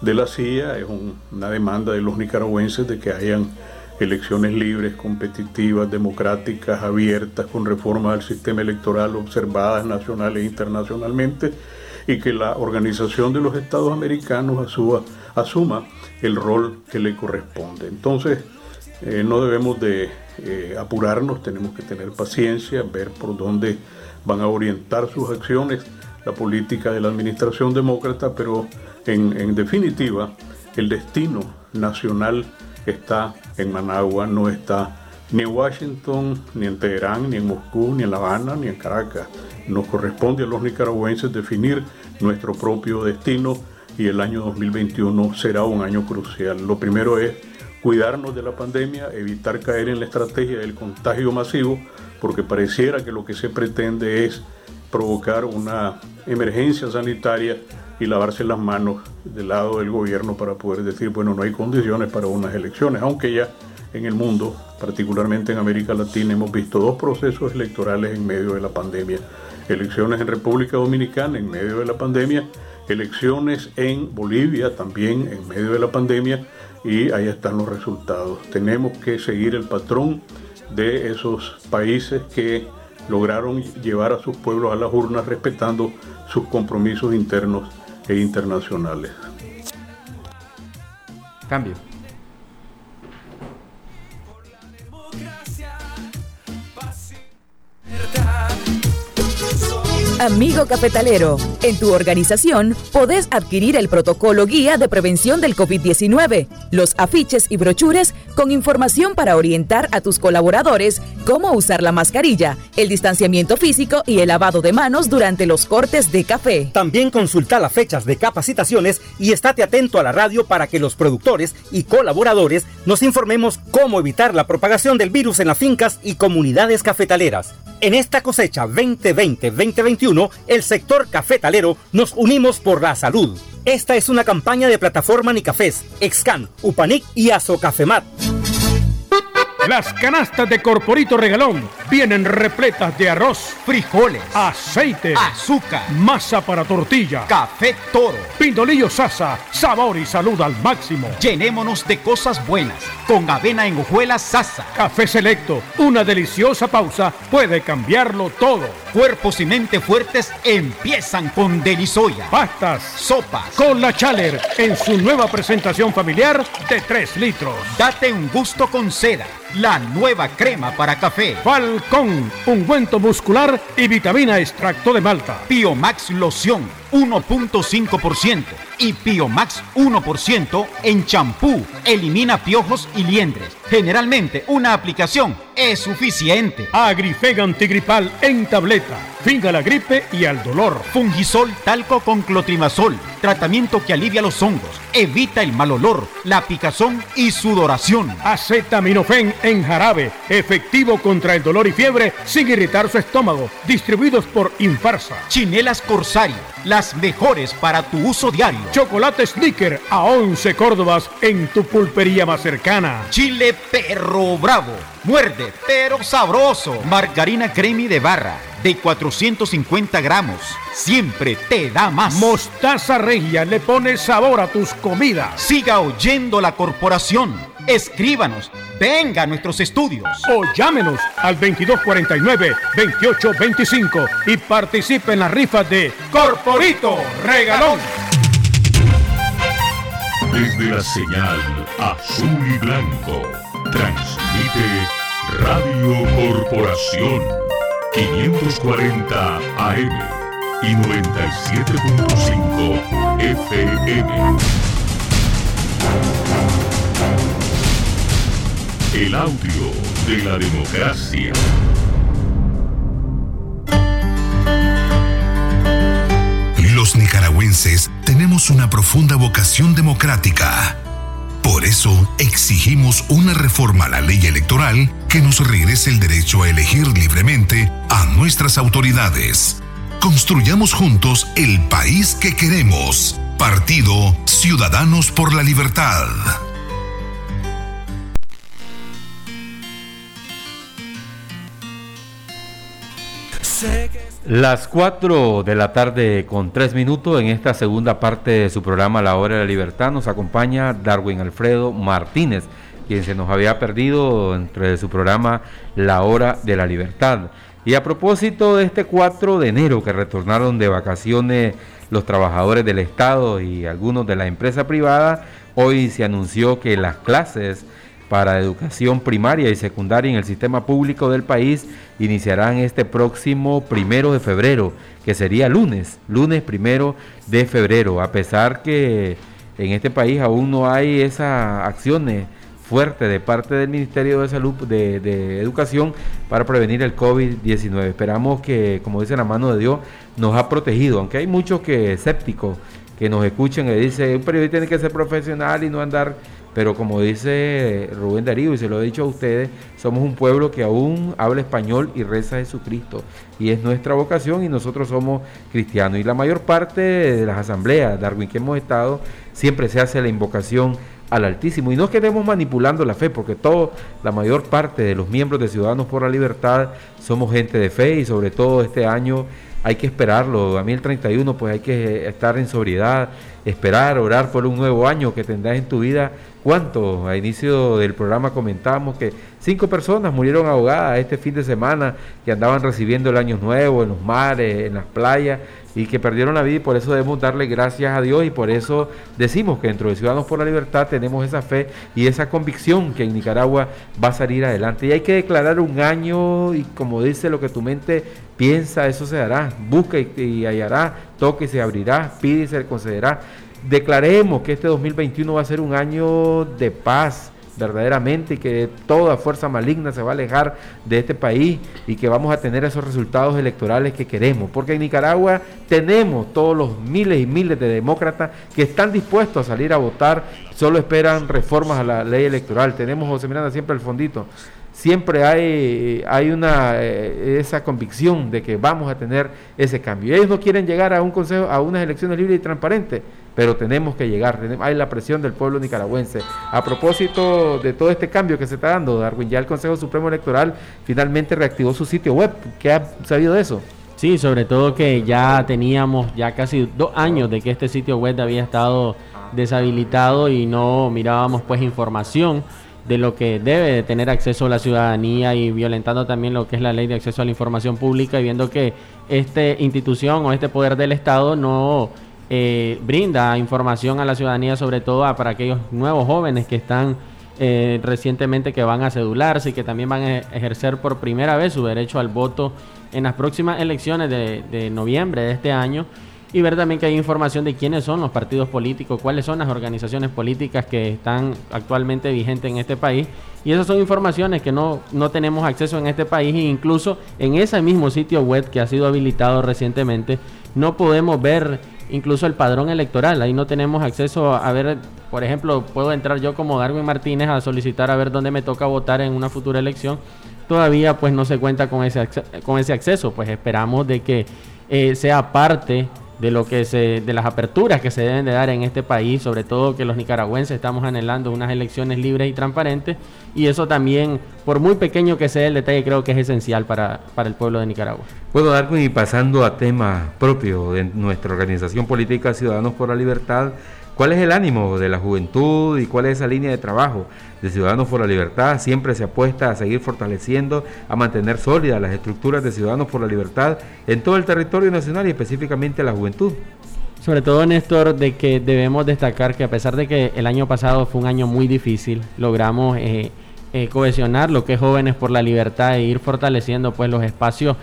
de la CIA, es una demanda de los nicaragüenses de que hayan elecciones libres, competitivas, democráticas, abiertas, con reformas del sistema electoral observadas nacional e internacionalmente, y que la Organización de los Estados Americanos asuma el rol que le corresponde. Entonces, eh, no debemos de eh, apurarnos, tenemos que tener paciencia, ver por dónde van a orientar sus acciones la política de la administración demócrata, pero en, en definitiva, el destino nacional está en Managua, no está ni en Washington, ni en Teherán, ni en Moscú, ni en La Habana, ni en Caracas. Nos corresponde a los nicaragüenses definir nuestro propio destino y el año 2021 será un año crucial. Lo primero es cuidarnos de la pandemia, evitar caer en la estrategia del contagio masivo, porque pareciera que lo que se pretende es provocar una emergencia sanitaria y lavarse las manos del lado del gobierno para poder decir, bueno, no hay condiciones para unas elecciones, aunque ya en el mundo, particularmente en América Latina, hemos visto dos procesos electorales en medio de la pandemia. Elecciones en República Dominicana en medio de la pandemia elecciones en Bolivia también en medio de la pandemia y ahí están los resultados. Tenemos que seguir el patrón de esos países que lograron llevar a sus pueblos a las urnas respetando sus compromisos internos e internacionales. Cambio. Amigo cafetalero, en tu organización podés adquirir el protocolo guía de prevención del COVID-19, los afiches y brochures con información para orientar a tus colaboradores cómo usar la mascarilla, el distanciamiento físico y el lavado de manos durante los cortes de café. También consulta las fechas de capacitaciones y estate atento a la radio para que los productores y colaboradores nos informemos cómo evitar la propagación del virus en las fincas y comunidades cafetaleras. En esta cosecha 2020-2021, el sector cafetalero nos unimos por la salud. Esta es una campaña de plataforma Nicafés, Excan, Upanic y Azocafemat. Las canastas de Corporito Regalón vienen repletas de arroz, frijoles, aceite, azúcar, masa para tortilla, café toro, pindolillo sasa, sabor y salud al máximo. Llenémonos de cosas buenas con avena en hojuelas sasa. Café selecto, una deliciosa pausa puede cambiarlo todo. Cuerpos y mente fuertes empiezan con Delisoya. Pastas, sopas, con la Chaler en su nueva presentación familiar de 3 litros. Date un gusto con seda la nueva crema para café. Falcón, ungüento muscular y vitamina extracto de malta. Biomax loción 1.5% y Biomax 1% en champú. Elimina piojos y liendres. Generalmente una aplicación es suficiente. Agrifega antigripal en tableta. Finga la gripe y al dolor. Fungisol talco con clotrimazol. Tratamiento que alivia los hongos, evita el mal olor, la picazón y sudoración. Acetaminofén en jarabe. Efectivo contra el dolor y fiebre sin irritar su estómago. Distribuidos por Infarsa. Chinelas Corsario. Las mejores para tu uso diario. Chocolate Snicker a 11 Córdobas en tu pulpería más cercana. Chile Perro Bravo. Muerde, pero sabroso. Margarina Cremi de barra de 450 gramos. Siempre te da más. Mostaza Regia le pone sabor a tus comidas. Siga oyendo la corporación. Escríbanos. Venga a nuestros estudios. O llámenos al 2249-2825 y participe en la rifa de Corporito Regalón. Desde la señal azul y blanco, transmite Radio Corporación 540 AM y 97.5 FM. El audio de la democracia. Los nicaragüenses tenemos una profunda vocación democrática. Por eso exigimos una reforma a la ley electoral que nos regrese el derecho a elegir libremente a nuestras autoridades. Construyamos juntos el país que queremos. Partido Ciudadanos por la Libertad. Las 4 de la tarde con 3 minutos en esta segunda parte de su programa La Hora de la Libertad nos acompaña Darwin Alfredo Martínez, quien se nos había perdido entre su programa La Hora de la Libertad. Y a propósito de este 4 de enero que retornaron de vacaciones los trabajadores del Estado y algunos de la empresa privada, hoy se anunció que las clases para educación primaria y secundaria en el sistema público del país iniciarán este próximo primero de febrero, que sería lunes, lunes primero de febrero, a pesar que en este país aún no hay esas acciones fuertes de parte del Ministerio de Salud, de, de Educación, para prevenir el COVID-19. Esperamos que, como dice la mano de Dios, nos ha protegido, aunque hay muchos que escépticos que nos escuchen y dicen, un periodista tiene que ser profesional y no andar pero como dice Rubén Darío, y se lo he dicho a ustedes, somos un pueblo que aún habla español y reza a Jesucristo. Y es nuestra vocación y nosotros somos cristianos. Y la mayor parte de las asambleas, Darwin, que hemos estado, siempre se hace la invocación al Altísimo. Y no quedemos manipulando la fe, porque todo, la mayor parte de los miembros de Ciudadanos por la Libertad somos gente de fe y sobre todo este año hay que esperarlo. A mí el 31 pues hay que estar en sobriedad, esperar, orar por un nuevo año que tendrás en tu vida ¿Cuánto? A inicio del programa comentábamos que cinco personas murieron ahogadas este fin de semana que andaban recibiendo el año nuevo en los mares, en las playas y que perdieron la vida y por eso debemos darle gracias a Dios y por eso decimos que dentro de Ciudadanos por la Libertad tenemos esa fe y esa convicción que en Nicaragua va a salir adelante. Y hay que declarar un año y como dice lo que tu mente piensa, eso se hará. Busca y, y hallará, toque y se abrirá, pide y se le concederá declaremos que este 2021 va a ser un año de paz verdaderamente y que toda fuerza maligna se va a alejar de este país y que vamos a tener esos resultados electorales que queremos. Porque en Nicaragua tenemos todos los miles y miles de demócratas que están dispuestos a salir a votar, solo esperan reformas a la ley electoral. Tenemos, José Miranda, siempre el fondito. Siempre hay, hay una, eh, esa convicción de que vamos a tener ese cambio. Ellos no quieren llegar a un consejo, a unas elecciones libres y transparentes pero tenemos que llegar, hay la presión del pueblo nicaragüense. A propósito de todo este cambio que se está dando, Darwin, ya el Consejo Supremo Electoral finalmente reactivó su sitio web. ¿Qué ha sabido de eso? Sí, sobre todo que ya teníamos ya casi dos años de que este sitio web había estado deshabilitado y no mirábamos pues información de lo que debe de tener acceso la ciudadanía y violentando también lo que es la ley de acceso a la información pública y viendo que esta institución o este poder del Estado no eh, brinda información a la ciudadanía, sobre todo para aquellos nuevos jóvenes que están eh, recientemente que van a cedularse y que también van a ejercer por primera vez su derecho al voto en las próximas elecciones de, de noviembre de este año y ver también que hay información de quiénes son los partidos políticos, cuáles son las organizaciones políticas que están actualmente vigentes en este país. Y esas son informaciones que no, no tenemos acceso en este país e incluso en ese mismo sitio web que ha sido habilitado recientemente no podemos ver incluso el padrón electoral. Ahí no tenemos acceso a ver, por ejemplo, puedo entrar yo como Darwin Martínez a solicitar a ver dónde me toca votar en una futura elección. Todavía pues no se cuenta con ese, con ese acceso, pues esperamos de que eh, sea parte de lo que se, de las aperturas que se deben de dar en este país, sobre todo que los nicaragüenses estamos anhelando unas elecciones libres y transparentes, y eso también, por muy pequeño que sea el detalle, creo que es esencial para, para el pueblo de Nicaragua. Bueno, Darwin, y pasando a tema propio de nuestra organización política Ciudadanos por la Libertad, ¿Cuál es el ánimo de la juventud y cuál es esa línea de trabajo de Ciudadanos por la Libertad? Siempre se apuesta a seguir fortaleciendo, a mantener sólidas las estructuras de Ciudadanos por la Libertad en todo el territorio nacional y específicamente la juventud. Sobre todo, Néstor, de que debemos destacar que a pesar de que el año pasado fue un año muy difícil, logramos eh, eh, cohesionar lo que es Jóvenes por la Libertad e ir fortaleciendo pues los espacios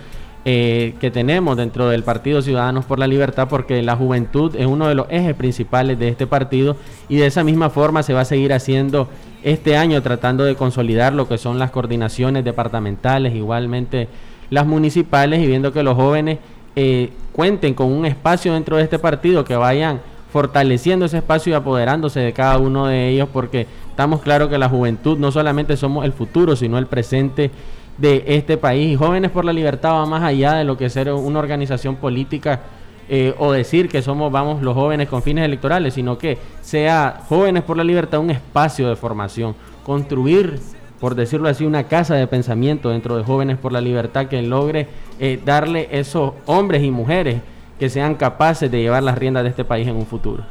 eh, que tenemos dentro del Partido Ciudadanos por la Libertad, porque la juventud es uno de los ejes principales de este partido y de esa misma forma se va a seguir haciendo este año tratando de consolidar lo que son las coordinaciones departamentales, igualmente las municipales y viendo que los jóvenes eh, cuenten con un espacio dentro de este partido, que vayan fortaleciendo ese espacio y apoderándose de cada uno de ellos, porque estamos claros que la juventud no solamente somos el futuro, sino el presente de este país. Y Jóvenes por la Libertad va más allá de lo que ser una organización política eh, o decir que somos, vamos, los jóvenes con fines electorales, sino que sea Jóvenes por la Libertad un espacio de formación, construir, por decirlo así, una casa de pensamiento dentro de Jóvenes por la Libertad que logre eh, darle esos hombres y mujeres que sean capaces de llevar las riendas de este país en un futuro.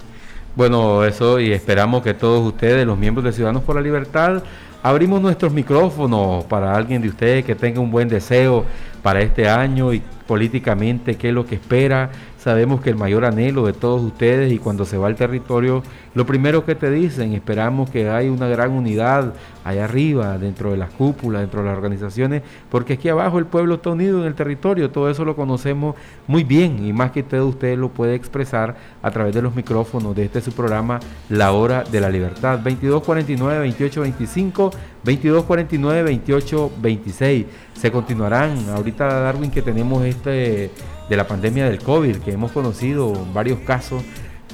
Bueno, eso y esperamos que todos ustedes, los miembros de Ciudadanos por la Libertad, Abrimos nuestros micrófonos para alguien de ustedes que tenga un buen deseo para este año y políticamente qué es lo que espera. Sabemos que el mayor anhelo de todos ustedes y cuando se va al territorio, lo primero que te dicen, esperamos que haya una gran unidad allá arriba, dentro de las cúpulas, dentro de las organizaciones, porque aquí abajo el pueblo está unido en el territorio, todo eso lo conocemos muy bien y más que todo usted lo puede expresar a través de los micrófonos de este su programa La Hora de la Libertad, 2249-2825, 2249-2826. Se continuarán, ahorita Darwin que tenemos este de la pandemia del COVID, que hemos conocido varios casos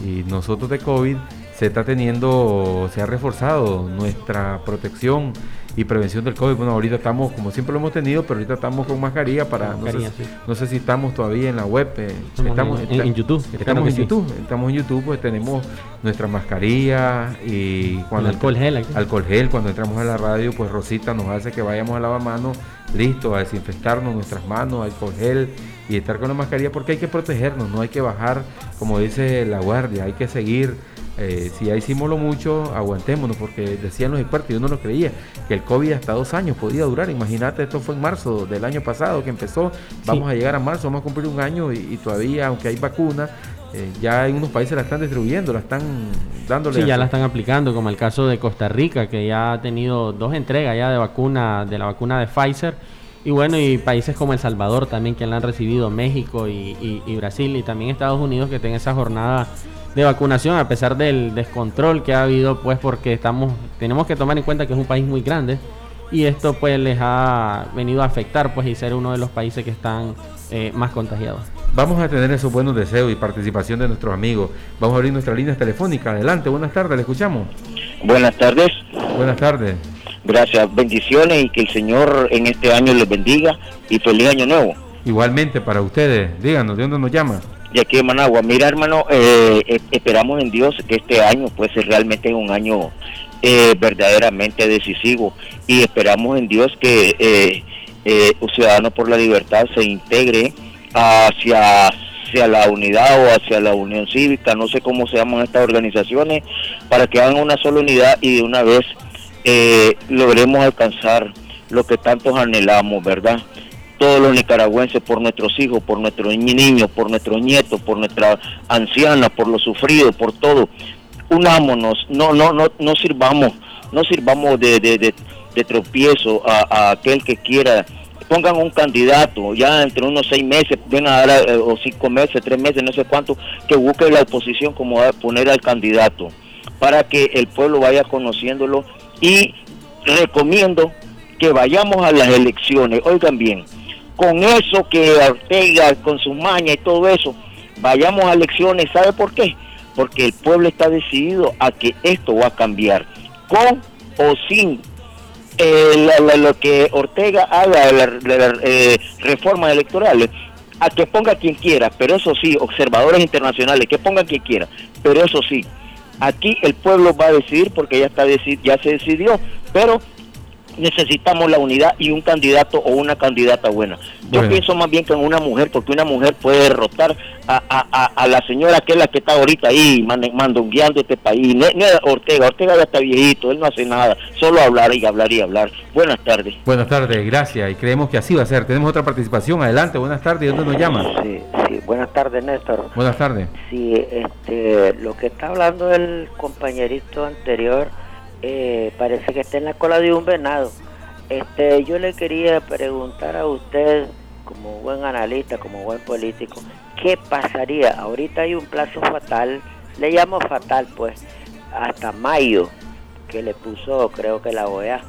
y nosotros de COVID se está teniendo, se ha reforzado nuestra protección y prevención del COVID. Bueno, ahorita estamos, como siempre lo hemos tenido, pero ahorita estamos con mascarilla para, no, sé, si estamos todavía en la web. Eh, estamos en, YouTube. Estamos en YouTube, estamos en YouTube, pues tenemos nuestra mascarilla y cuando... alcohol gel. Alcohol gel, cuando entramos a la radio, pues Rosita nos hace que vayamos a lavar manos, listo, a desinfectarnos nuestras manos, alcohol gel y estar con la mascarilla porque hay que protegernos, no hay que bajar, como dice la guardia, hay que seguir eh, si ya hicimos lo mucho, aguantémonos, porque decían los expertos, yo no lo creía, que el COVID hasta dos años podía durar. Imagínate, esto fue en marzo del año pasado que empezó, vamos a llegar a marzo, vamos a cumplir un año y, todavía, aunque hay vacuna, eh, ya en unos países la están distribuyendo, la están dándole. Sí, ya la están aplicando, como el caso de Costa Rica, que ya ha tenido dos entregas ya de vacuna, de la vacuna de Pfizer. Y bueno, y países como El Salvador también que la han recibido, México y, y Brasil, y también Estados Unidos que tienen esa jornada de vacunación a pesar del descontrol que ha habido pues porque estamos tenemos que tomar en cuenta que es un país muy grande y esto pues les ha venido a afectar pues y ser uno de los países que están eh, más contagiados. Vamos a tener esos buenos deseos y participación de nuestros amigos. Vamos a abrir nuestra línea telefónica. Adelante, buenas tardes, le escuchamos. Buenas tardes. Buenas tardes. Gracias, bendiciones y que el Señor en este año les bendiga y feliz año nuevo. Igualmente para ustedes, díganos, ¿de dónde nos llama? de aquí de Managua. Mira, hermano, eh, eh, esperamos en Dios que este año pues realmente es un año eh, verdaderamente decisivo y esperamos en Dios que eh, Ciudadanos por la Libertad se integre hacia, hacia la unidad o hacia la unión cívica, no sé cómo se llaman estas organizaciones, para que hagan una sola unidad y de una vez logremos alcanzar lo que tantos anhelamos, ¿verdad? todos los nicaragüenses, por nuestros hijos, por nuestros niños, por nuestros nietos, por nuestra anciana, por los sufridos, por todo. Unámonos, no, no, no, no sirvamos no sirvamos de, tropiezo a, aquel que quiera pongan un candidato ya entre unos seis meses, ven a dar, eh, o cinco meses, tres meses, no sé cuánto, que busque la oposición como a poner al candidato para que el pueblo vaya conociéndolo y recomiendo que vayamos a las elecciones. Oigan bien, con eso que Ortega, con su maña y todo eso, vayamos a elecciones. ¿Sabe por qué? Porque el pueblo está decidido a que esto va a cambiar, con o sin eh, lo que Ortega haga de las eh, reformas electorales, a que ponga quien quiera, pero eso sí, observadores internacionales, que pongan quien quiera, pero eso sí, aquí el pueblo va a decidir porque ya, está ya se decidió, pero necesitamos la unidad y un candidato o una candidata buena. Yo pienso más bien que en una mujer, porque una mujer puede derrotar a, la señora que es la que está ahorita ahí mandongueando este país. No, Ortega, Ortega ya está viejito, él no hace nada, solo hablar y hablar y hablar. Buenas tardes. Buenas tardes, gracias, y creemos que así va a ser. Tenemos otra participación, adelante, buenas tardes, ¿dónde nos llama? Sí, sí, buenas tardes, Néstor. Buenas tardes. Sí, este, lo que está hablando el compañerito anterior eh, parece que está en la cola de un venado. Este, yo le quería preguntar a usted, como buen analista, como buen político, ¿qué pasaría? Ahorita hay un plazo fatal, le llamo fatal, pues, hasta mayo, que le puso, creo que la OEA.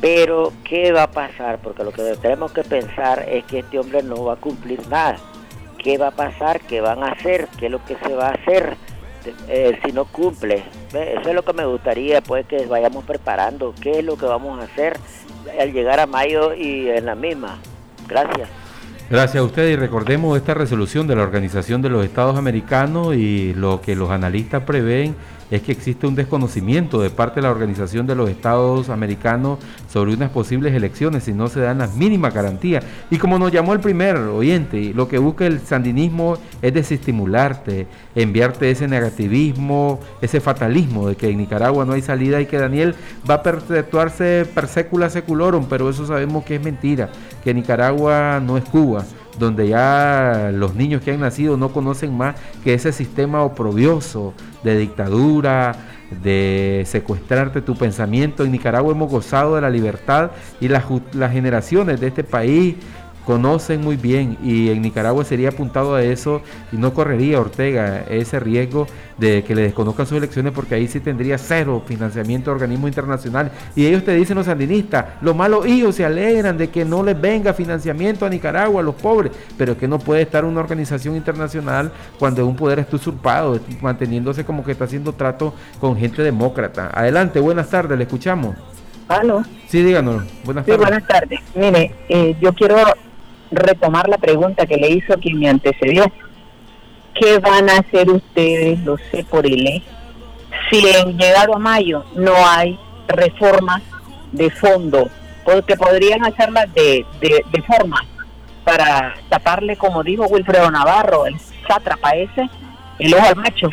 Pero, ¿qué va a pasar? Porque lo que tenemos que pensar es que este hombre no va a cumplir nada. ¿Qué va a pasar? ¿Qué van a hacer? ¿Qué es lo que se va a hacer? Eh, si no cumple. Eso es lo que me gustaría, pues que vayamos preparando qué es lo que vamos a hacer al llegar a mayo y en la misma. Gracias. Gracias a usted y recordemos esta resolución de la Organización de los Estados Americanos y lo que los analistas prevén es que existe un desconocimiento de parte de la Organización de los Estados Americanos sobre unas posibles elecciones si no se dan las mínimas garantías. Y como nos llamó el primer oyente, lo que busca el sandinismo es desestimularte, enviarte ese negativismo, ese fatalismo de que en Nicaragua no hay salida y que Daniel va a perpetuarse per secula seculorum, pero eso sabemos que es mentira, que Nicaragua no es Cuba donde ya los niños que han nacido no conocen más que ese sistema oprobioso de dictadura, de secuestrarte tu pensamiento. En Nicaragua hemos gozado de la libertad y las, las generaciones de este país conocen muy bien y en Nicaragua sería apuntado a eso y no correría Ortega ese riesgo de que le desconozcan sus elecciones porque ahí sí tendría cero financiamiento de organismos internacionales y ellos te dicen los sandinistas, los malos hijos se alegran de que no les venga financiamiento a Nicaragua, a los pobres, pero que no puede estar una organización internacional cuando un poder está usurpado, manteniéndose como que está haciendo trato con gente demócrata. Adelante, buenas tardes, le escuchamos. ¿Aló? Sí, díganos. Buenas tardes. buenas tardes. Mire, eh, yo quiero retomar la pregunta que le hizo quien me antecedió. ¿Qué van a hacer ustedes, los CEPORILE, si en llegado a mayo no hay reformas de fondo? Porque podrían hacerlas de, de, forma para taparle, como dijo Wilfredo Navarro, el sátrapa ese, el ojo al macho.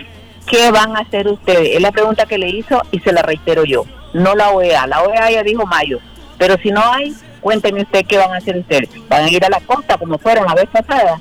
¿Qué van a hacer ustedes? Es la pregunta que le hizo y se la reitero yo. No la OEA. La OEA ya dijo mayo. Pero si no hay, Cuénteme usted qué van a hacer ustedes. ¿Van a ir a la costa como fueron la vez pasada?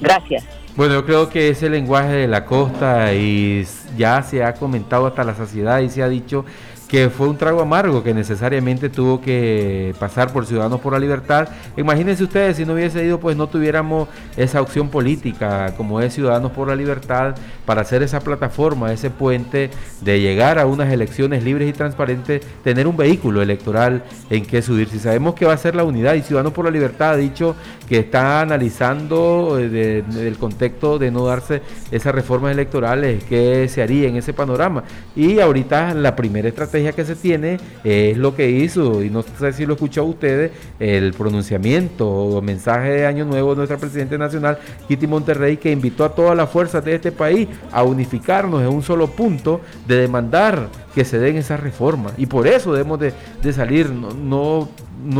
Gracias. Bueno, yo creo que ese lenguaje de la costa y ya se ha comentado hasta la saciedad y se ha dicho que fue un trago amargo que necesariamente tuvo que pasar por Ciudadanos por la Libertad. Imagínense ustedes, si no hubiese ido, pues no tuviéramos esa opción política como es Ciudadanos por la Libertad para hacer esa plataforma, ese puente de llegar a unas elecciones libres y transparentes, tener un vehículo electoral en que subir. Si sabemos que va a ser la unidad y Ciudadanos por la Libertad ha dicho que está analizando eh, el contexto de no darse esas reformas electorales, qué se haría en ese panorama. Y ahorita la primera estrategia que se tiene es lo que hizo, y no sé si lo escuchó ustedes, el pronunciamiento o mensaje de Año Nuevo de nuestra Presidente Nacional, Kitty Monterrey, que invitó a todas las fuerzas de este país a unificarnos en un solo punto de demandar que se den esas reformas. Y por eso debemos de, salir, no, no,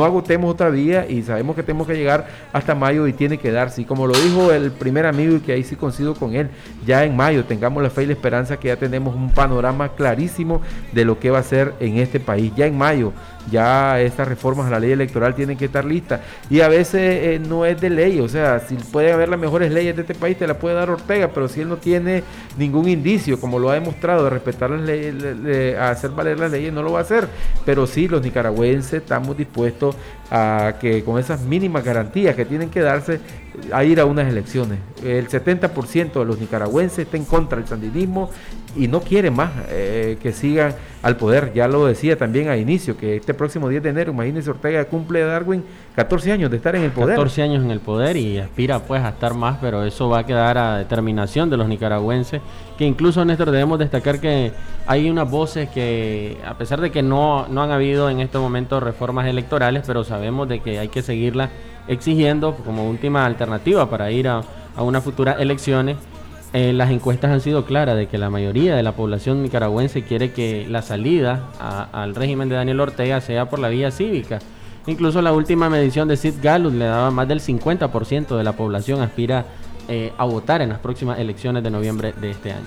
agotemos otra vía y sabemos que tenemos que llegar hasta mayo y tiene que darse. Y como lo dijo el primer amigo y que ahí sí coincido con él, ya en mayo tengamos la fe y la esperanza que ya tenemos un panorama clarísimo de lo que va a ser en este país. Ya en mayo, ya estas reformas a la ley electoral tienen que estar listas. Y a veces eh, no es de ley, o sea, si puede haber las mejores leyes de este país, te la puede dar Ortega, pero si él no tiene ningún indicio, como lo ha demostrado, de respetar las leyes, hacer valer las leyes, no lo va a hacer. Pero sí, los nicaragüenses estamos dispuestos a que con esas mínimas garantías que tienen que darse a ir a unas elecciones. El 70% de los nicaragüenses está en contra del sandinismo y no quiere más eh, que sigan al poder. Ya lo decía también a inicio, que este próximo 10 de enero, imagínense, Ortega cumple Darwin 14 años de estar en el poder. 14 años en el poder y aspira pues a estar más, pero eso va a quedar a determinación de los nicaragüenses, que incluso, Néstor, debemos destacar que hay unas voces que, a pesar de que no, no han habido en este momento reformas electorales, pero sabemos de que hay que seguirlas exigiendo como última alternativa para ir a, a unas futuras elecciones eh, las encuestas han sido claras de que la mayoría de la población nicaragüense quiere que la salida al régimen de Daniel Ortega sea por la vía cívica. Incluso la última medición de Sid Gallup le daba más del 50% de la población aspira eh, a votar en las próximas elecciones de noviembre de este año.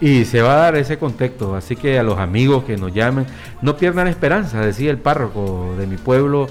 Y se va a dar ese contexto, así que a los amigos que nos llamen, no pierdan esperanza, decía el párroco de mi pueblo,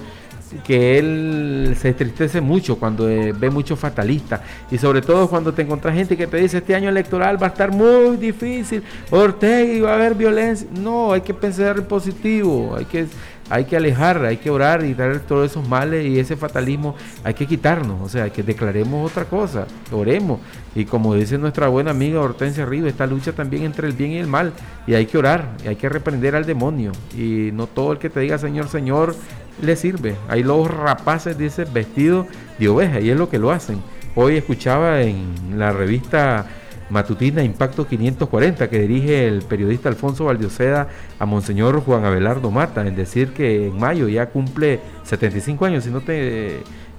que él se entristece mucho cuando eh, ve mucho fatalista y sobre todo cuando te encuentras gente que te dice este año electoral va a estar muy difícil, Ortega y va a haber violencia. No, hay que pensar en positivo, hay que, hay que alejar, hay que orar y traer todos esos males y ese fatalismo hay que quitarnos, o sea, que declaremos otra cosa, oremos. Y como dice nuestra buena amiga Hortensia Río, esta lucha también entre el bien y el mal y hay que orar, y hay que reprender al demonio y no todo el que te diga Señor, Señor le sirve. Hay los rapaces, dice, vestidos de oveja y es lo que lo hacen. Hoy escuchaba en la revista matutina Impacto 540 que dirige el periodista Alfonso Valdioseda a Monseñor Juan Abelardo Mata, en decir que en mayo ya cumple 75 años,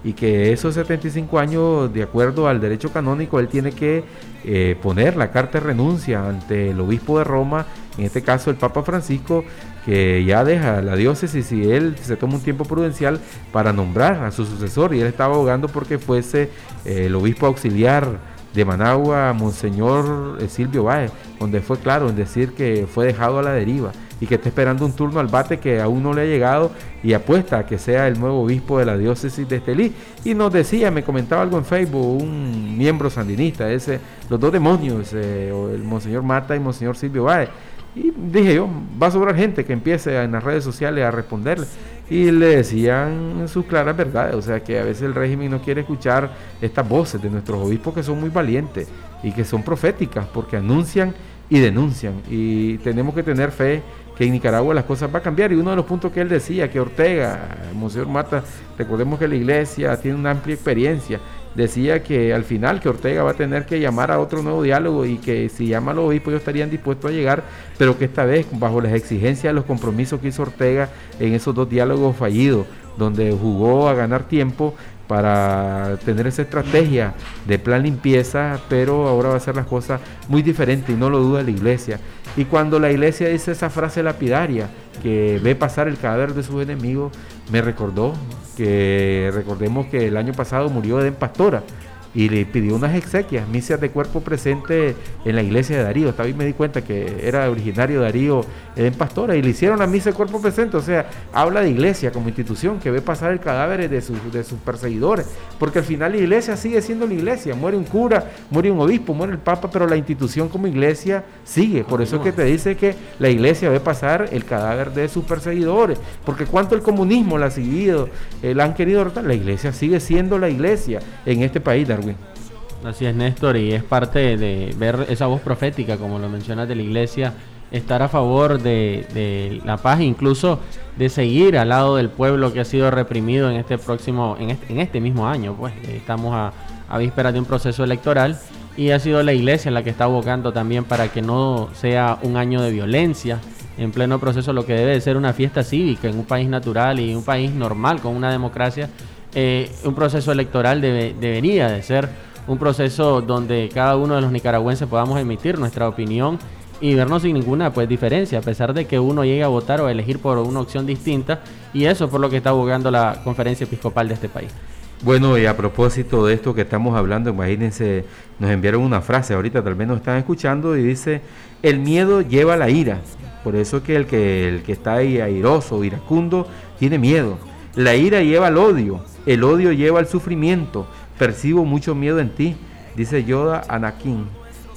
y que esos 75 años, de acuerdo al derecho canónico, él tiene que eh, poner la carta de renuncia ante el obispo de Roma, en este caso el Papa Francisco, que ya deja la diócesis y él se toma un tiempo prudencial para nombrar a su sucesor y él estaba abogando porque fuese eh, el obispo auxiliar de Managua, Monseñor eh, Silvio Báez, donde fue claro en decir que fue dejado a la deriva y que está esperando un turno al bate que aún no le ha llegado y apuesta a que sea el nuevo obispo de la diócesis de Estelí. Y nos decía, me comentaba algo en Facebook, un miembro sandinista, ese, los dos demonios, eh, el Monseñor Mata y Monseñor Silvio Báez. Y dije yo, va a sobrar gente que empiece en las redes sociales a responderle. Y le decían sus claras verdades, o sea que a veces el régimen no quiere escuchar estas voces de nuestros obispos que son muy valientes y que son proféticas porque anuncian y denuncian. Y tenemos que tener fe que en Nicaragua las cosas van a cambiar. Y uno de los puntos que él decía, que Ortega, Monseñor Mata, recordemos que la iglesia tiene una amplia experiencia, decía que al final que Ortega va a tener que llamar a otro nuevo diálogo y que si llama a los obispos ellos estarían dispuestos a llegar, pero que esta vez bajo las exigencias de los compromisos que hizo Ortega en esos dos diálogos fallidos, donde jugó a ganar tiempo, para tener esa estrategia de plan limpieza, pero ahora va a hacer las cosas muy diferentes y no lo duda la iglesia. Y cuando la iglesia dice esa frase lapidaria, que ve pasar el cadáver de sus enemigos, me recordó que recordemos que el año pasado murió Eden Pastora y le pidió unas exequias, misas de cuerpo presente en la iglesia de Darío. Esta vez me di cuenta que era originario Darío en Pastora y le hicieron la misa de cuerpo presente. O sea, habla de iglesia como institución que ve pasar el cadáver de sus, de sus perseguidores. Porque al final la iglesia sigue siendo la iglesia. Muere un cura, muere un obispo, muere el papa, pero la institución como iglesia sigue. Por eso es que te dice que la iglesia ve pasar el cadáver de sus perseguidores. Porque cuánto el comunismo la ha seguido, eh, la han querido La iglesia sigue siendo la iglesia en este país. Así es, Néstor, y es parte de ver esa voz profética, como lo mencionas, de la iglesia, estar a favor de, la paz, incluso de seguir al lado del pueblo que ha sido reprimido en este próximo, en este, en este mismo año, pues. Estamos a, a vísperas de un proceso electoral y ha sido la iglesia la que está abogando también para que no sea un año de violencia en pleno proceso, lo que debe de ser una fiesta cívica en un país natural y un país normal con una democracia, eh, un proceso electoral debe, debería de ser un proceso donde cada uno de los nicaragüenses podamos emitir nuestra opinión y vernos sin ninguna pues diferencia, a pesar de que uno llegue a votar o a elegir por una opción distinta, y eso es por lo que está abogando la conferencia episcopal de este país. Bueno, y a propósito de esto que estamos hablando, imagínense, nos enviaron una frase ahorita, tal vez nos están escuchando, y dice, el miedo lleva la ira, Por eso que el que, el que está ahí airoso, iracundo, tiene miedo. La ira lleva al odio, el odio lleva al sufrimiento. Percibo mucho miedo en ti, dice Yoda Anakin.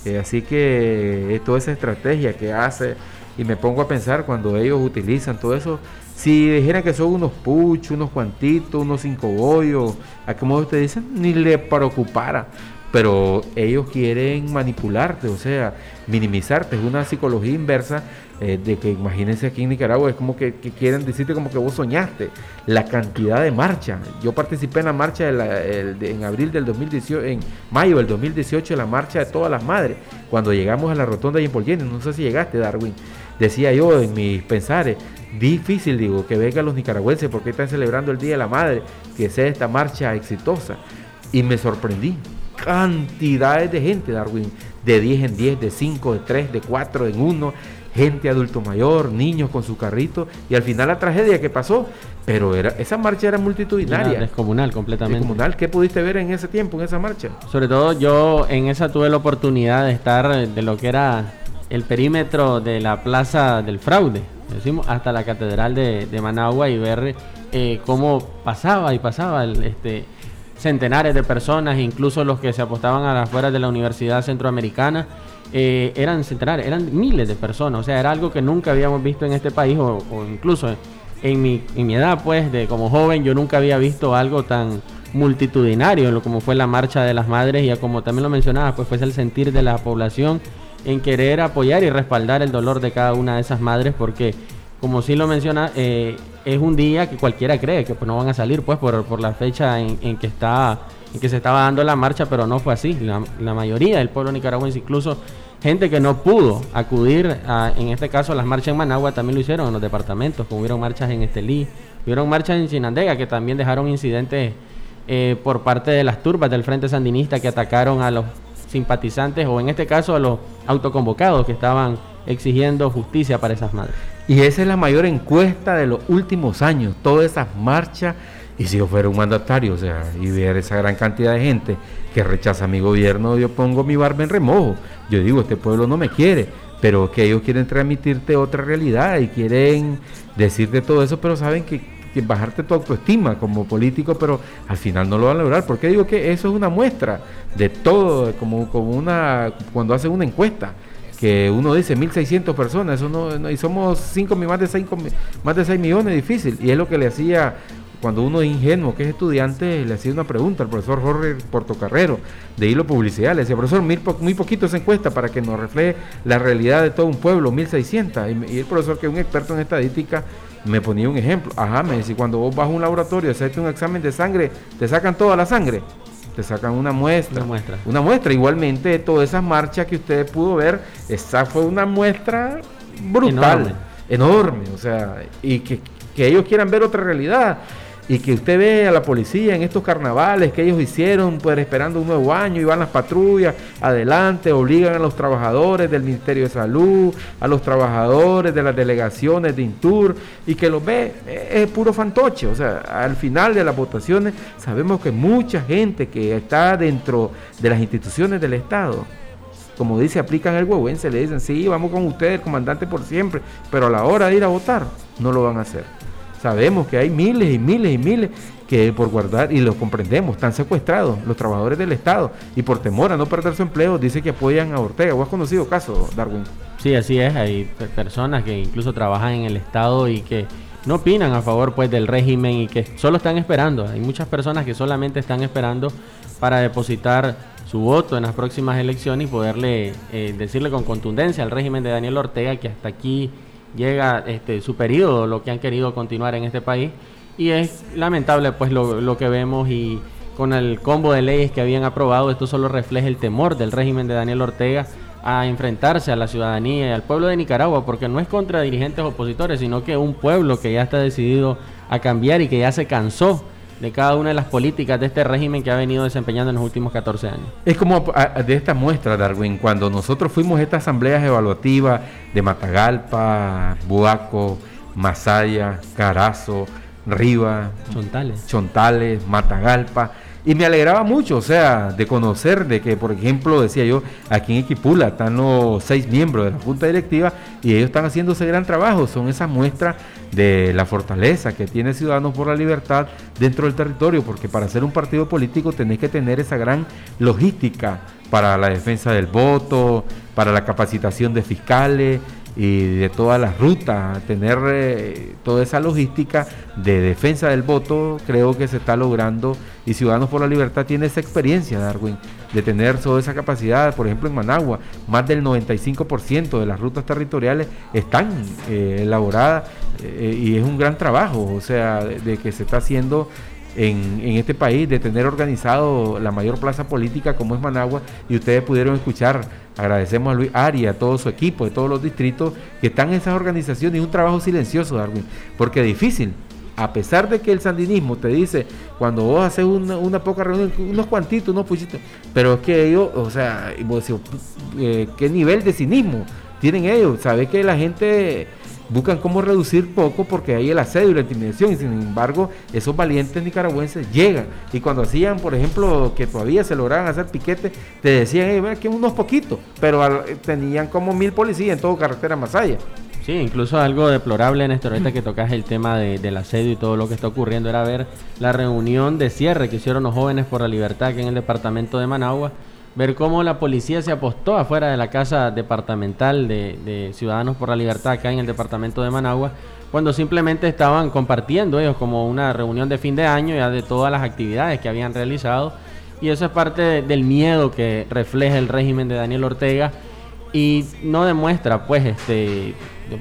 Eh, así que toda esa estrategia que hace, y me pongo a pensar cuando ellos utilizan todo eso, si dijeran que son unos puchos, unos cuantitos, unos cinco bollos, a como ustedes dicen, ni le preocupara. Pero ellos quieren manipularte, o sea, minimizarte. Es una psicología inversa eh, de que imagínense aquí en Nicaragua, es como que, quieren decirte como que vos soñaste. La cantidad de marcha. Yo participé en la marcha en abril del 2018, en mayo del 2018, en la marcha de todas las madres. Cuando llegamos a la rotonda de Impolyenes, no sé si llegaste, Darwin. Decía yo en mis pensares, difícil, digo, que vengan los nicaragüenses porque están celebrando el Día de la Madre, que sea esta marcha exitosa. Y me sorprendí. Cantidades de gente, Darwin, de 10 en 10, de 5, de 3, de 4 en 1 gente adulto mayor, niños con su carrito, y al final la tragedia que pasó, pero era esa marcha era multitudinaria. Era descomunal, completamente. Descomunal. ¿Qué pudiste ver en ese tiempo, en esa marcha? Sobre todo yo en esa tuve la oportunidad de estar de lo que era el perímetro de la Plaza del Fraude, decimos, hasta la Catedral de, Managua y ver eh, cómo pasaba y pasaba el, este centenares de personas, incluso los que se apostaban a las afueras de la Universidad Centroamericana, eh, eran centenares, eran miles de personas, o sea, era algo que nunca habíamos visto en este país o, incluso en mi, en mi, edad, pues, de como joven, yo nunca había visto algo tan multitudinario como fue la marcha de las madres y como también lo mencionaba, pues fue el sentir de la población en querer apoyar y respaldar el dolor de cada una de esas madres porque como sí lo menciona, eh, es un día que cualquiera cree que pues, no van a salir pues por, por la fecha en que está en que se estaba dando la marcha, pero no fue así. La, mayoría del pueblo nicaragüense, incluso gente que no pudo acudir, a, en este caso, las marchas en Managua, también lo hicieron en los departamentos, como hubieron marchas en Estelí, hubieron marchas en Chinandega, que también dejaron incidentes eh, por parte de las turbas del Frente Sandinista que atacaron a los simpatizantes, o en este caso a los autoconvocados que estaban exigiendo justicia para esas madres. Y esa es la mayor encuesta de los últimos años, todas esas marchas y si yo fuera un mandatario, o sea, y ver esa gran cantidad de gente que rechaza mi gobierno, yo pongo mi barba en remojo. Yo digo, este pueblo no me quiere, pero que ellos quieren transmitirte otra realidad y quieren decirte todo eso, pero saben que, bajarte tu autoestima como político, pero al final no lo van a lograr. Porque digo que eso es una muestra de todo, como, como una, cuando hacen una encuesta que uno dice 1.600 personas, eso no, y somos 5, más, de 6, más de 6 millones, difícil. Y es lo que le hacía cuando uno es ingenuo, que es estudiante, le hacía una pregunta al profesor Jorge Portocarrero de Hilo Publicidad. Le decía, profesor, muy, muy poquito esa encuesta para que nos refleje la realidad de todo un pueblo, 1600. Y, y el profesor, que es un experto en estadística, me ponía un ejemplo. Ajá, me decía, cuando vos vas a un laboratorio a hacerte un examen de sangre, te sacan toda la sangre. Te sacan una muestra. Una muestra. Una muestra. Igualmente, todas esas marchas que ustedes pudo ver, esa fue una muestra brutal. Enorme. o sea, y que, que ellos quieran ver otra realidad y que usted ve a la policía en estos carnavales que ellos hicieron, pues esperando un nuevo año, y van las patrullas adelante, obligan a los trabajadores del Ministerio de Salud, a los trabajadores de las delegaciones de Intur, y que los ve, es puro fantoche. O sea, al final de las votaciones sabemos que mucha gente que está dentro de las instituciones del Estado, como dice, aplican el huehuense, le dicen, sí, vamos con usted, el comandante por siempre, pero a la hora de ir a votar, no lo van a hacer. Sabemos que hay miles y miles y miles que por guardar, y lo comprendemos, están secuestrados los trabajadores del Estado y por temor a no perder su empleo dice que apoyan a Ortega. ¿O has conocido casos, Darwin? Sí, así es. Hay personas que incluso trabajan en el Estado y que no opinan a favor pues del régimen y que solo están esperando. Hay muchas personas que solamente están esperando para depositar su voto en las próximas elecciones y poderle eh, decirle con contundencia al régimen de Daniel Ortega que hasta aquí llega este, su periodo, lo que han querido continuar en este país. Y es lamentable pues lo, lo, que vemos y con el combo de leyes que habían aprobado, esto solo refleja el temor del régimen de Daniel Ortega a enfrentarse a la ciudadanía y al pueblo de Nicaragua, porque no es contra dirigentes opositores, sino que un pueblo que ya está decidido a cambiar y que ya se cansó de cada una de las políticas de este régimen que ha venido desempeñando en los últimos 14 años. Es como de esta muestra, Darwin, cuando nosotros fuimos a estas asambleas evaluativas de Matagalpa, Buaco, Masaya, Carazo, Riva, Chontales, Chontales, Matagalpa. Y me alegraba mucho, o sea, de conocer de que, por ejemplo, decía yo, aquí en Equipula están los seis miembros de la Junta Directiva y ellos están haciendo ese gran trabajo. Son esas muestras de la fortaleza que tiene Ciudadanos por la Libertad dentro del territorio, porque para ser un partido político tenés que tener esa gran logística para la defensa del voto, para la capacitación de fiscales, y de todas las rutas, tener eh, toda esa logística de defensa del voto, creo que se está logrando. Y Ciudadanos por la Libertad tiene esa experiencia, Darwin, de tener toda esa capacidad, por ejemplo en Managua, más del 95% de las rutas territoriales están eh, elaboradas eh, y es un gran trabajo, o sea, de que se está haciendo en, este país, de tener organizado la mayor plaza política como es Managua, y ustedes pudieron escuchar, agradecemos a Luis Ari, a todo su equipo, de todos los distritos que están en esas organizaciones, y un trabajo silencioso, Darwin, porque es difícil. A pesar de que el sandinismo te dice, cuando vos haces una, poca reunión, unos cuantitos, unos puchitos, pero es que ellos, o sea, eh, ¿qué nivel de cinismo tienen ellos? Sabes que la gente buscan cómo reducir poco porque hay el asedio y la intimidación y sin embargo esos valientes nicaragüenses llegan. Y cuando hacían por ejemplo que todavía se lograban hacer piquetes te decían hey, que unos poquitos pero tenían como mil policías en todo carretera allá Sí, incluso algo deplorable, en ahorita que tocas el tema de, del asedio y todo lo que está ocurriendo, era ver la reunión de cierre que hicieron los jóvenes por la libertad aquí en el departamento de Managua, ver cómo la policía se apostó afuera de la casa departamental de, Ciudadanos por la Libertad acá en el departamento de Managua, cuando simplemente estaban compartiendo ellos como una reunión de fin de año ya de todas las actividades que habían realizado. Y eso es parte del miedo que refleja el régimen de Daniel Ortega y no demuestra, pues, este,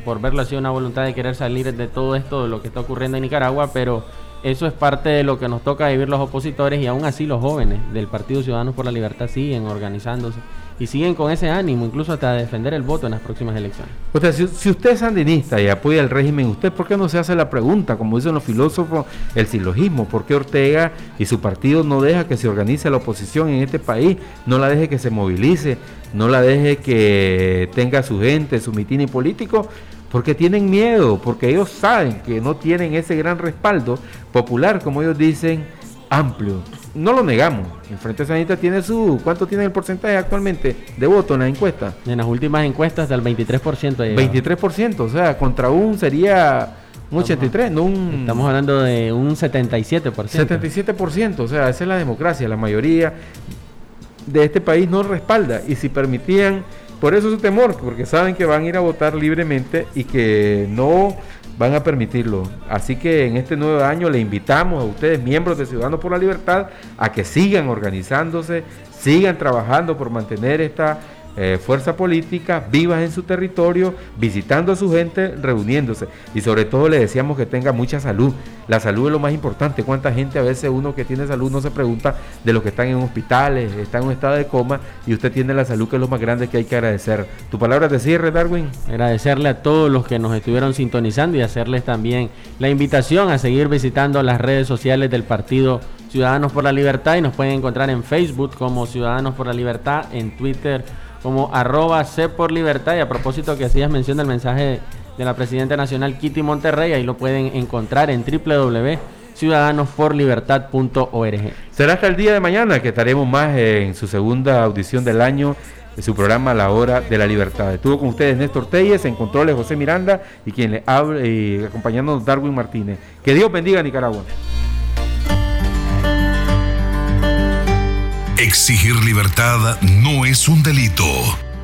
por verlo así, una voluntad de querer salir de todo esto, de lo que está ocurriendo en Nicaragua, pero eso es parte de lo que nos toca vivir los opositores y aún así los jóvenes del Partido Ciudadanos por la Libertad siguen organizándose y siguen con ese ánimo, incluso hasta defender el voto en las próximas elecciones. O sea, si, usted es sandinista y apoya el régimen, ¿usted por qué no se hace la pregunta, como dicen los filósofos, el silogismo? ¿Por qué Ortega y su partido no deja que se organice la oposición en este país? No la deje que se movilice, no la deje que tenga su gente, su mitin político porque tienen miedo, porque ellos saben que no tienen ese gran respaldo popular, como ellos dicen, amplio. No lo negamos. El Frente Sanita tiene su. ¿Cuánto tiene el porcentaje actualmente de voto en la encuesta? En las últimas encuestas del 23%. 23%, o sea, contra un sería un 83, no un... Estamos hablando de un 77%. 77%, o sea, esa es la democracia. La mayoría de este país no respalda. Y si permitían por eso su temor, porque saben que van a ir a votar libremente y que no van a permitirlo. Así que en este nuevo año le invitamos a ustedes, miembros de Ciudadanos por la Libertad, a que sigan organizándose, sigan trabajando por mantener esta eh, fuerza política, vivas en su territorio, visitando a su gente, reuniéndose. Y sobre todo le decíamos que tenga mucha salud. La salud es lo más importante. ¿Cuánta gente a veces uno que tiene salud no se pregunta de los que están en hospitales, están en un estado de coma y usted tiene la salud que es lo más grande que hay que agradecer? ¿Tu palabra de cierre, Darwin? Agradecerle a todos los que nos estuvieron sintonizando y hacerles también la invitación a seguir visitando las redes sociales del partido Ciudadanos por la Libertad y nos pueden encontrar en Facebook como Ciudadanos por la Libertad, en Twitter como arroba C por libertad. Y a propósito que hacías mención del mensaje de la Presidenta Nacional Kitty Monterrey, ahí lo pueden encontrar en www.ciudadanosporlibertad.org. Será hasta el día de mañana que estaremos más en su segunda audición del año de su programa La Hora de la Libertad. Estuvo con ustedes Néstor Telles, en controles José Miranda y quien le habla y acompañándonos Darwin Martínez. Que Dios bendiga a Nicaragua. Exigir libertad no es un delito.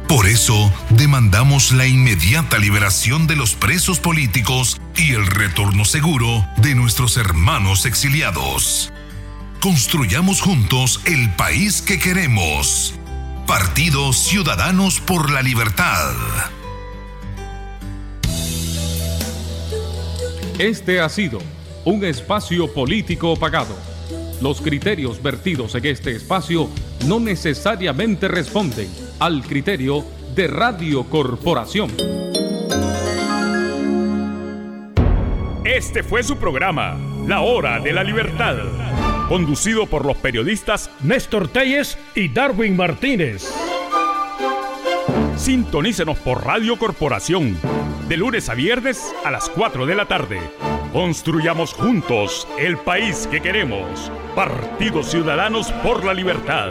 Por eso demandamos la inmediata liberación de los presos políticos y el retorno seguro de nuestros hermanos exiliados. Construyamos juntos el país que queremos. Partido Ciudadanos por la Libertad. Este ha sido un espacio político pagado los criterios vertidos en este espacio no necesariamente responden al criterio de Radio Corporación. Este fue su programa, La Hora de la Libertad, conducido por los periodistas Néstor Telles y Darwin Martínez. Sintonícenos por Radio Corporación, de lunes a viernes a las 4 de la tarde Construyamos juntos el país que queremos. Partidos Ciudadanos por la Libertad.